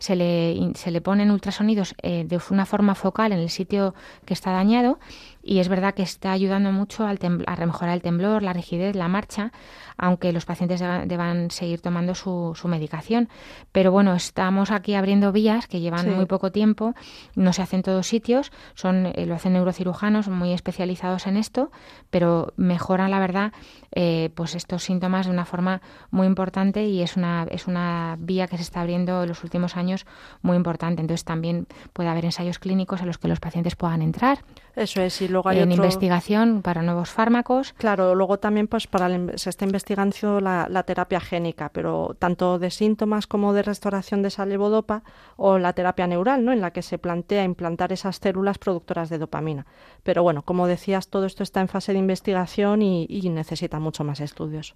[SPEAKER 1] se le, se le ponen ultrasonidos de una forma focal en el sitio que está dañado y es verdad que está ayudando mucho al a mejorar el temblor, la rigidez, la marcha, aunque los pacientes deban seguir tomando su, su medicación. Pero bueno, estamos aquí abriendo vías que llevan muy poco tiempo, no se hacen en todos sitios, son eh, lo hacen neurocirujanos muy especializados en esto, pero mejoran la verdad eh, pues estos síntomas de una forma muy importante y es una es una vía que se está abriendo en los últimos años muy importante. Entonces también puede haber ensayos clínicos a los que los pacientes puedan entrar.
[SPEAKER 2] Eso es, y luego hay
[SPEAKER 1] en investigación para nuevos fármacos.
[SPEAKER 2] Claro, luego también pues para se está investigando la, la, terapia génica, pero tanto de síntomas como de restauración de esa levodopa o la terapia neural, ¿no? En la que se plantea implantar esas células productoras de dopamina. Pero bueno, como decías, todo esto está en fase de investigación y, y necesita mucho más estudios.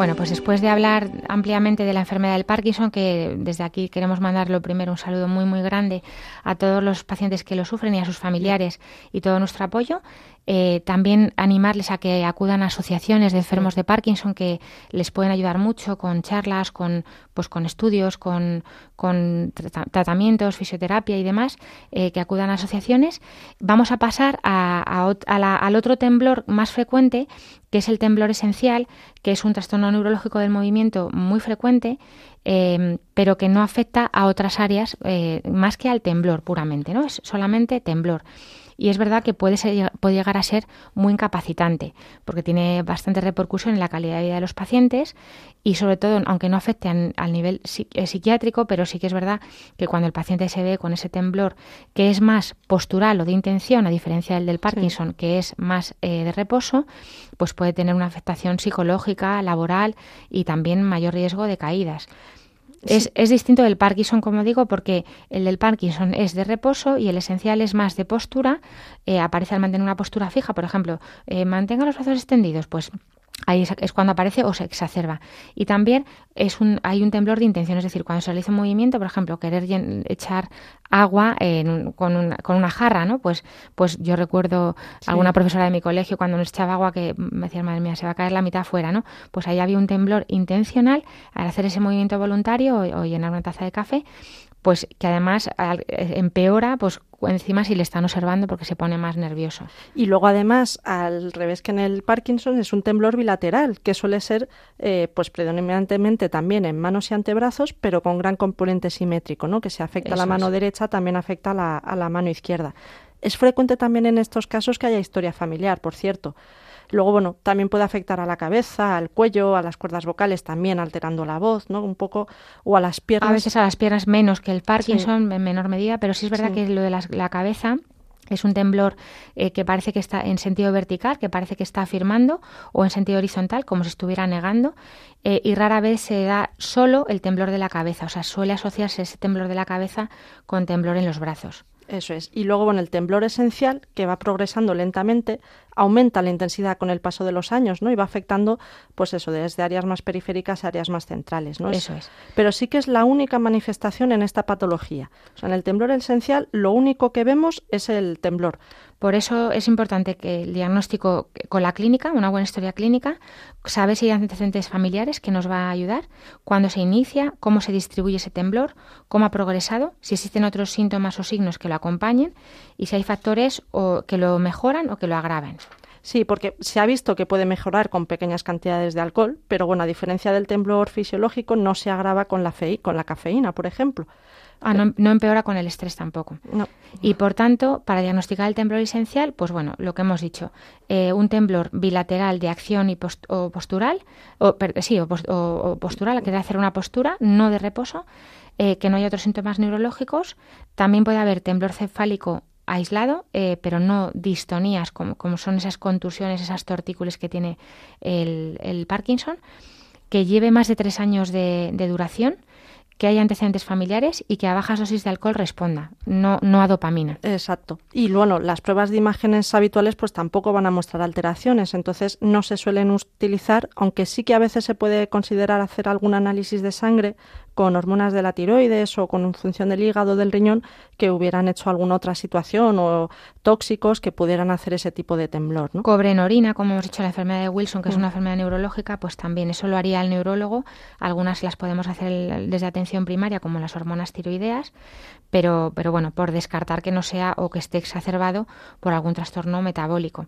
[SPEAKER 1] Bueno, pues después de hablar ampliamente de la enfermedad del Parkinson, que desde aquí queremos mandarlo primero un saludo muy muy grande a todos los pacientes que lo sufren y a sus familiares y todo nuestro apoyo, eh, también animarles a que acudan a asociaciones de enfermos de Parkinson que les pueden ayudar mucho con charlas, con, pues, con estudios, con, con tratamientos, fisioterapia y demás, eh, que acudan a asociaciones. Vamos a pasar a, al otro temblor más frecuente, que es el temblor esencial, que es un trastorno neurológico del movimiento muy frecuente, eh, pero que no afecta a otras áreas más que al temblor puramente, ¿no? Es solamente temblor y es verdad que puede, ser, puede llegar a ser muy incapacitante porque tiene bastante repercusión en la calidad de vida de los pacientes y sobre todo, aunque no afecte al nivel eh, psiquiátrico, pero sí que es verdad que cuando el paciente se ve con ese temblor que es más postural o de intención, a diferencia del del Parkinson, que es más eh, de reposo, pues puede tener una afectación psicológica, laboral y también mayor riesgo de caídas. Es, es, distinto del Parkinson, como digo, porque el del Parkinson es de reposo y el esencial es más de postura. Eh, aparece al mantener una postura fija, por ejemplo, eh, mantenga los brazos extendidos, pues ahí es, cuando aparece o se exacerba. Y también es un, hay un temblor de intención, es decir, cuando se realiza un movimiento, por ejemplo, querer echar agua con, una, con, una, jarra, ¿no? Pues, pues yo recuerdo alguna profesora de mi colegio cuando nos echaba agua que me decía, madre mía, se va a caer la mitad afuera, ¿no? Pues ahí había un temblor intencional al hacer ese movimiento voluntario o llenar una taza de café, pues que además eh, empeora pues encima si le están observando porque se pone más nervioso.
[SPEAKER 2] Y luego además, al revés que en el Parkinson, es un temblor bilateral, que suele ser eh, pues predominantemente también en manos y antebrazos, pero con gran componente simétrico, ¿no? que si afecta a la mano derecha también afecta a la, a la mano izquierda. Es frecuente también en estos casos que haya historia familiar, por cierto. Luego, bueno, también puede afectar a la cabeza, al cuello, a las cuerdas vocales, también alterando la voz, ¿no? Un poco, o a las piernas.
[SPEAKER 1] A veces a las piernas menos que el Parkinson, en menor medida, pero sí es verdad que lo de la, cabeza es un temblor eh, que parece que está en sentido vertical, que parece que está afirmando, o en sentido horizontal, como si estuviera negando, eh, y rara vez se da solo el temblor de la cabeza, o sea, suele asociarse ese temblor de la cabeza con temblor en los brazos.
[SPEAKER 2] Eso es. Y luego, bueno, el temblor esencial, que va progresando lentamente, aumenta la intensidad con el paso de los años, ¿no? Y va afectando, pues eso, desde áreas más periféricas a áreas más centrales, ¿no?
[SPEAKER 1] Eso es.
[SPEAKER 2] Pero sí que es la única manifestación en esta patología. O sea, en el temblor esencial lo único que vemos es el temblor.
[SPEAKER 1] Por eso es importante que el diagnóstico con la clínica, una buena historia clínica, saber si hay antecedentes familiares que nos va a ayudar, cuándo se inicia, cómo se distribuye ese temblor, cómo ha progresado, si existen otros síntomas o signos que lo acompañen y si hay factores o que lo mejoran o que lo agraven.
[SPEAKER 2] Sí, porque se ha visto que puede mejorar con pequeñas cantidades de alcohol, pero bueno, a diferencia del temblor fisiológico, no se agrava con la, con la cafeína, por ejemplo.
[SPEAKER 1] Ah, no, no, empeora con el estrés tampoco.
[SPEAKER 2] No.
[SPEAKER 1] Y por tanto, para diagnosticar el temblor esencial, pues bueno, lo que hemos dicho, eh, un temblor bilateral de acción y o postural, o, sí, o, postural, que debe hacer una postura, no de reposo, eh, que no haya otros síntomas neurológicos. También puede haber temblor cefálico aislado, eh, pero no distonías, como, como, son esas contusiones, esas tortículas que tiene el, Parkinson, que lleve más de tres años de, de duración que haya antecedentes familiares y que a bajas dosis de alcohol responda, no, no a dopamina.
[SPEAKER 2] Exacto. Y bueno, las pruebas de imágenes habituales pues tampoco van a mostrar alteraciones, entonces no se suelen utilizar, aunque sí que a veces se puede considerar hacer algún análisis de sangre con hormonas de la tiroides o con función del hígado del riñón que hubieran hecho alguna otra situación o tóxicos que pudieran hacer ese tipo de temblor. ¿no?
[SPEAKER 1] Cobre en orina, como hemos dicho, la enfermedad de Wilson, que es mm. una enfermedad neurológica, pues también eso lo haría el neurólogo. Algunas las podemos hacer desde atención primaria, como las hormonas tiroideas, pero, pero bueno, por descartar que no sea o que esté exacerbado por algún trastorno metabólico.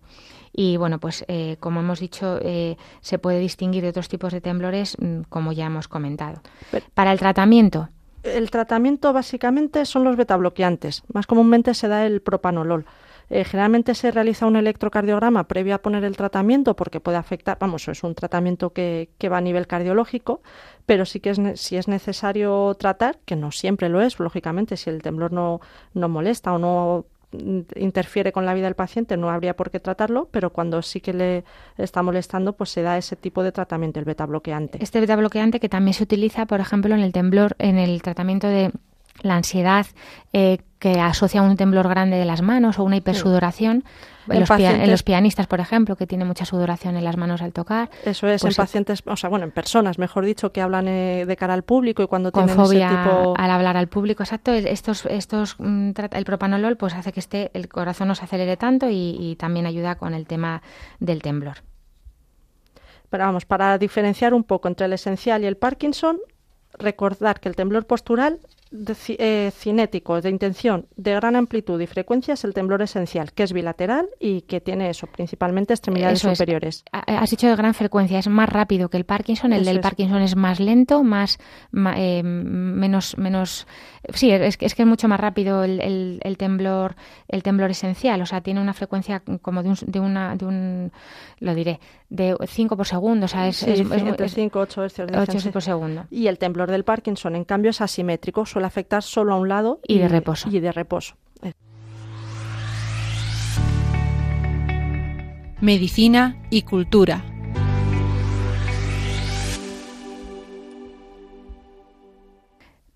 [SPEAKER 1] Y bueno, pues eh, como hemos dicho, eh, se puede distinguir de otros tipos de temblores, mm, como ya hemos comentado. Para el tratamiento.
[SPEAKER 2] El tratamiento básicamente son los betabloqueantes. Más comúnmente se da el propanolol. Eh, generalmente se realiza un electrocardiograma previo a poner el tratamiento porque puede afectar, vamos, es un tratamiento que, que va a nivel cardiológico, pero sí que es, si es necesario tratar, que no siempre lo es, lógicamente, si el temblor no, no molesta o no interfiere con la vida del paciente, no habría por qué tratarlo, pero cuando sí que le está molestando, pues se da ese tipo de tratamiento, el beta bloqueante.
[SPEAKER 1] Este beta bloqueante que también se utiliza, por ejemplo, en el temblor, en el tratamiento de la ansiedad eh, que asocia un temblor grande de las manos o una hipersudoración. En, los pianistas, por ejemplo, que tiene mucha sudoración en las manos al tocar.
[SPEAKER 2] Eso es, en pues pacientes, o sea, bueno, en personas, mejor dicho, que hablan eh, de cara al público y cuando
[SPEAKER 1] con
[SPEAKER 2] tienen
[SPEAKER 1] fobia
[SPEAKER 2] ese tipo...
[SPEAKER 1] al hablar al público, exacto. Estos, estos, mm, el propanolol, pues hace que esté, el corazón no se acelere tanto y, y también ayuda con el tema del temblor.
[SPEAKER 2] Pero vamos, para diferenciar un poco entre el esencial y el Parkinson, recordar que el temblor postural de, eh, cinético, de intención, de gran amplitud y frecuencia es el temblor esencial, que es bilateral y que tiene eso, principalmente extremidades superiores.
[SPEAKER 1] Has dicho de gran frecuencia, es más rápido que el Parkinson, el del Parkinson es más lento, más, eh, menos, menos, sí, es, es, que es mucho más rápido el, el, temblor, el temblor esencial, o sea, tiene una frecuencia como de un, de una, de un lo diré, de 5 por segundo, o sea, es,
[SPEAKER 2] sí, entre 5 8 hercios
[SPEAKER 1] por segundo.
[SPEAKER 2] Y el temblor del Parkinson, en cambio, es asimétrico, suele afectar solo a un lado
[SPEAKER 1] y, de reposo.
[SPEAKER 2] Y de reposo.
[SPEAKER 3] Medicina y cultura.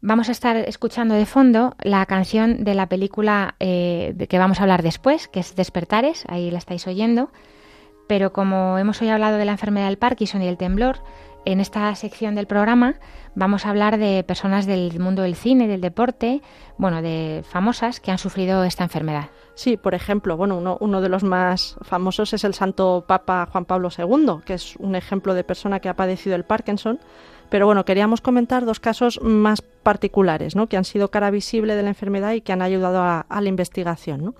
[SPEAKER 1] Vamos a estar escuchando de fondo la canción de la película eh, de que vamos a hablar después, que es Despertares, ahí la estáis oyendo. Pero como hemos hoy hablado de la enfermedad del Parkinson y el temblor, en esta sección del programa vamos a hablar de personas del mundo del cine, del deporte, bueno, de famosas que han sufrido esta enfermedad.
[SPEAKER 2] Sí, por ejemplo, bueno, uno, uno, de los más famosos es el Santo Papa Juan Pablo II, que es un ejemplo de persona que ha padecido el Parkinson. Pero bueno, queríamos comentar dos casos más particulares, ¿no? que han sido cara visible de la enfermedad y que han ayudado a, a la investigación. ¿no?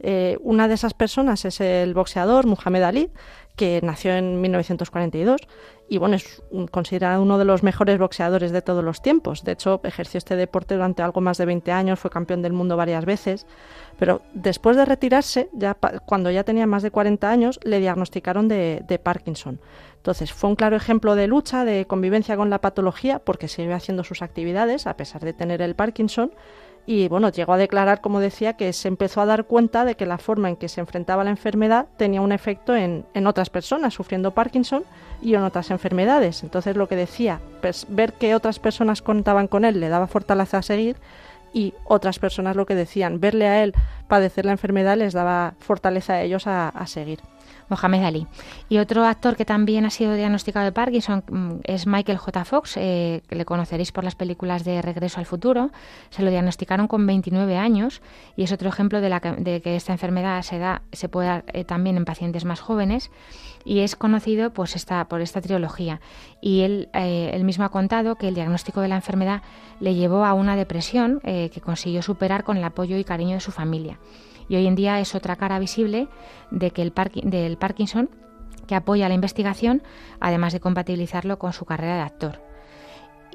[SPEAKER 2] Eh, una de esas personas es el boxeador Muhammad Ali, que nació en 1942 y bueno, es considerado uno de los mejores boxeadores de todos los tiempos. De hecho, ejerció este deporte durante algo más de 20 años, fue campeón del mundo varias veces, pero después de retirarse, ya cuando ya tenía más de 40 años, le diagnosticaron de, Parkinson. Entonces, fue un claro ejemplo de lucha, de convivencia con la patología, porque siguió haciendo sus actividades a pesar de tener el Parkinson y bueno, llegó a declarar, como decía, que se empezó a dar cuenta de que la forma en que se enfrentaba la enfermedad tenía un efecto en, en otras personas sufriendo Parkinson y en otras enfermedades. Entonces lo que decía, pues, ver que otras personas contaban con él le daba fortaleza a seguir y otras personas lo que decían, verle a él padecer la enfermedad les daba fortaleza a ellos a, a seguir.
[SPEAKER 1] Mohamed Ali. Y otro actor que también ha sido diagnosticado de Parkinson mm, es Michael J. Fox, eh, que le conoceréis por las películas de Regreso al Futuro. Se lo diagnosticaron con 29 años y es otro ejemplo de, que esta enfermedad se da, se puede dar eh, también en pacientes más jóvenes y es conocido pues esta, por esta trilogía. Y él, eh, él mismo ha contado que el diagnóstico de la enfermedad le llevó a una depresión eh, que consiguió superar con el apoyo y cariño de su familia y hoy en día es otra cara visible de que el del Parkinson que apoya la investigación, además de compatibilizarlo con su carrera de actor.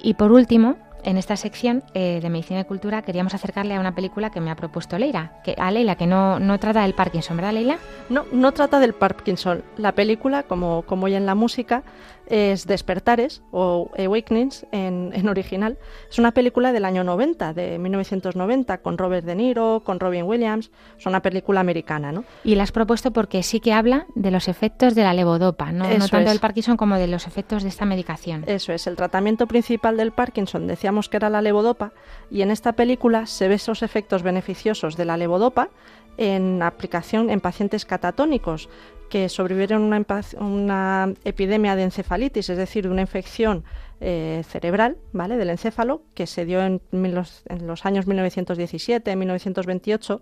[SPEAKER 1] Y por último, en esta sección eh, de Medicina y Cultura queríamos acercarle a una película que me ha propuesto que, Leila, que no, no trata del Parkinson, ¿verdad Leila?
[SPEAKER 2] No, no trata del Parkinson. La película, como, como ya en la música, es Despertares o Awakenings en, en, original. Es una película del año 90, de 1990, con Robert De Niro, con Robin Williams. Es una película americana, ¿no?
[SPEAKER 1] Y la has propuesto porque sí que habla de los efectos de la levodopa, no, no tanto es. del Parkinson como de los efectos de esta medicación.
[SPEAKER 2] Eso es, el tratamiento principal del Parkinson decíamos que era la levodopa y en esta película se ve esos efectos beneficiosos de la levodopa en aplicación en pacientes catatónicos que sobrevivieron una, una epidemia de encefalitis, es decir, una infección eh, cerebral, ¿vale? Del encéfalo que se dio en, los, en los años 1917, 1928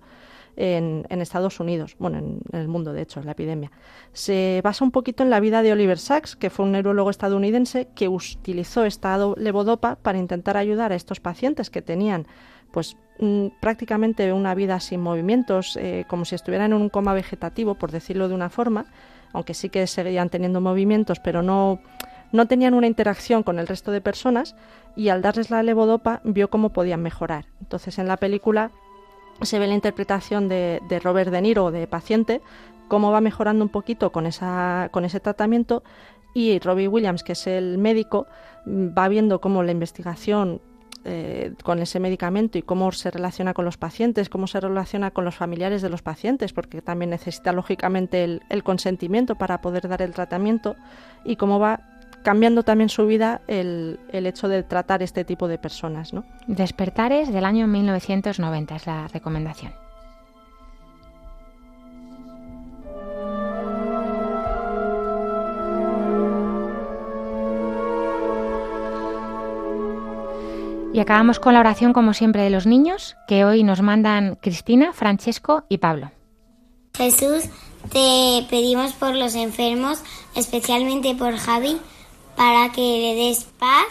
[SPEAKER 2] en, en, Estados Unidos, bueno, en, en, el mundo, de hecho, la epidemia. Se basa un poquito en la vida de Oliver Sacks, que fue un neurólogo estadounidense que utilizó esta levodopa para intentar ayudar a estos pacientes que tenían pues mm, prácticamente una vida sin movimientos, eh, como si estuvieran en un coma vegetativo, por decirlo de una forma, aunque sí que seguían teniendo movimientos, pero no, no tenían una interacción con el resto de personas y al darles la levodopa vio cómo podían mejorar. Entonces en la película se ve la interpretación de, de Robert De Niro, de paciente, cómo va mejorando un poquito con, esa, con ese tratamiento y Robbie Williams, que es el médico, va viendo cómo la investigación eh, con ese medicamento y cómo se relaciona con los pacientes, cómo se relaciona con los familiares de los pacientes, porque también necesita lógicamente el, consentimiento para poder dar el tratamiento y cómo va cambiando también su vida el, el, hecho de tratar este tipo de personas. ¿no?
[SPEAKER 1] Despertares del año 1990 es la recomendación. Y acabamos con la oración, como siempre, de los niños, que hoy nos mandan Cristina, Francesco y Pablo.
[SPEAKER 5] Jesús, te pedimos por los enfermos, especialmente por Javi, para que le des paz,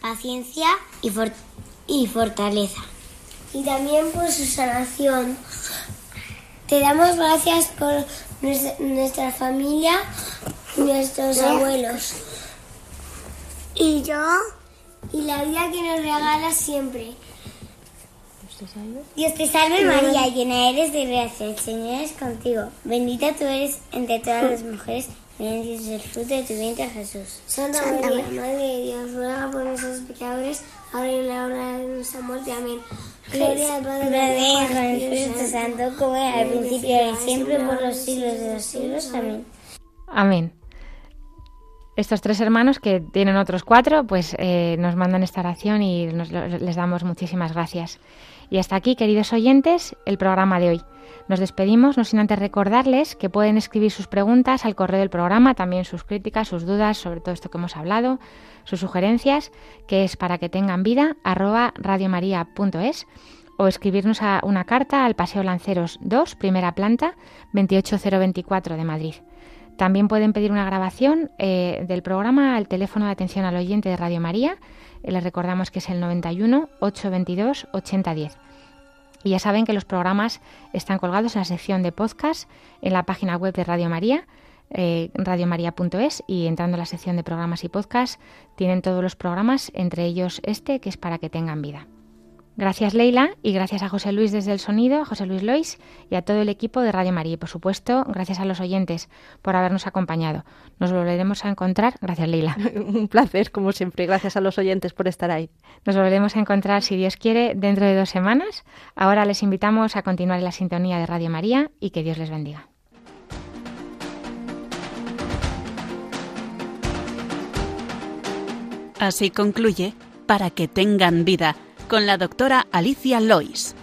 [SPEAKER 5] paciencia y, for y fortaleza.
[SPEAKER 6] Y también por su sanación. Te damos gracias por nuestra familia, nuestros abuelos.
[SPEAKER 5] Y yo
[SPEAKER 6] y la vida que nos regala siempre.
[SPEAKER 5] Dios te salve María, llena eres de gracia, el Señor es contigo. Bendita tú eres entre todas las mujeres, bendito es el fruto de tu vientre Jesús.
[SPEAKER 6] Santa, Santa María, Madre de Dios, ruega por nosotros pecadores, ahora y en la hora de nuestra muerte. Amén.
[SPEAKER 5] Gloria al Padre, al Hijo y al Espíritu Santo, como era al principio y siempre, por los siglos de los siglos. Amén.
[SPEAKER 1] Amén estos tres hermanos que tienen otros cuatro, pues eh, nos mandan esta oración y nos, les damos muchísimas gracias. Y hasta aquí, queridos oyentes, el programa de hoy. Nos despedimos, no sin antes recordarles que pueden escribir sus preguntas al correo del programa, también sus críticas, sus dudas sobre todo esto que hemos hablado, sus sugerencias, que es para que tengan vida, arroba radiomaria.es o escribirnos a una carta al Paseo Lanceros 2, primera planta, 28024 de Madrid. También pueden pedir una grabación eh, del programa al teléfono de atención al oyente de Radio María. Eh, les recordamos que es el 91 822 8010. Y ya saben que los programas están colgados en la sección de podcast en la página web de Radio María, eh, radiomaria.es, y entrando en la sección de programas y podcast tienen todos los programas, entre ellos este, que es para que tengan vida. Gracias Leila y gracias a José Luis desde el sonido, a José Luis Lois y a todo el equipo de Radio María y por supuesto gracias a los oyentes por habernos acompañado. Nos volveremos a encontrar, gracias Leila.
[SPEAKER 2] Un placer como siempre, gracias a los oyentes por estar ahí.
[SPEAKER 1] Nos volveremos a encontrar si Dios quiere dentro de dos semanas. Ahora les invitamos a continuar en la sintonía de Radio María y que Dios les bendiga.
[SPEAKER 3] Así concluye para que tengan vida con la doctora Alicia Lois.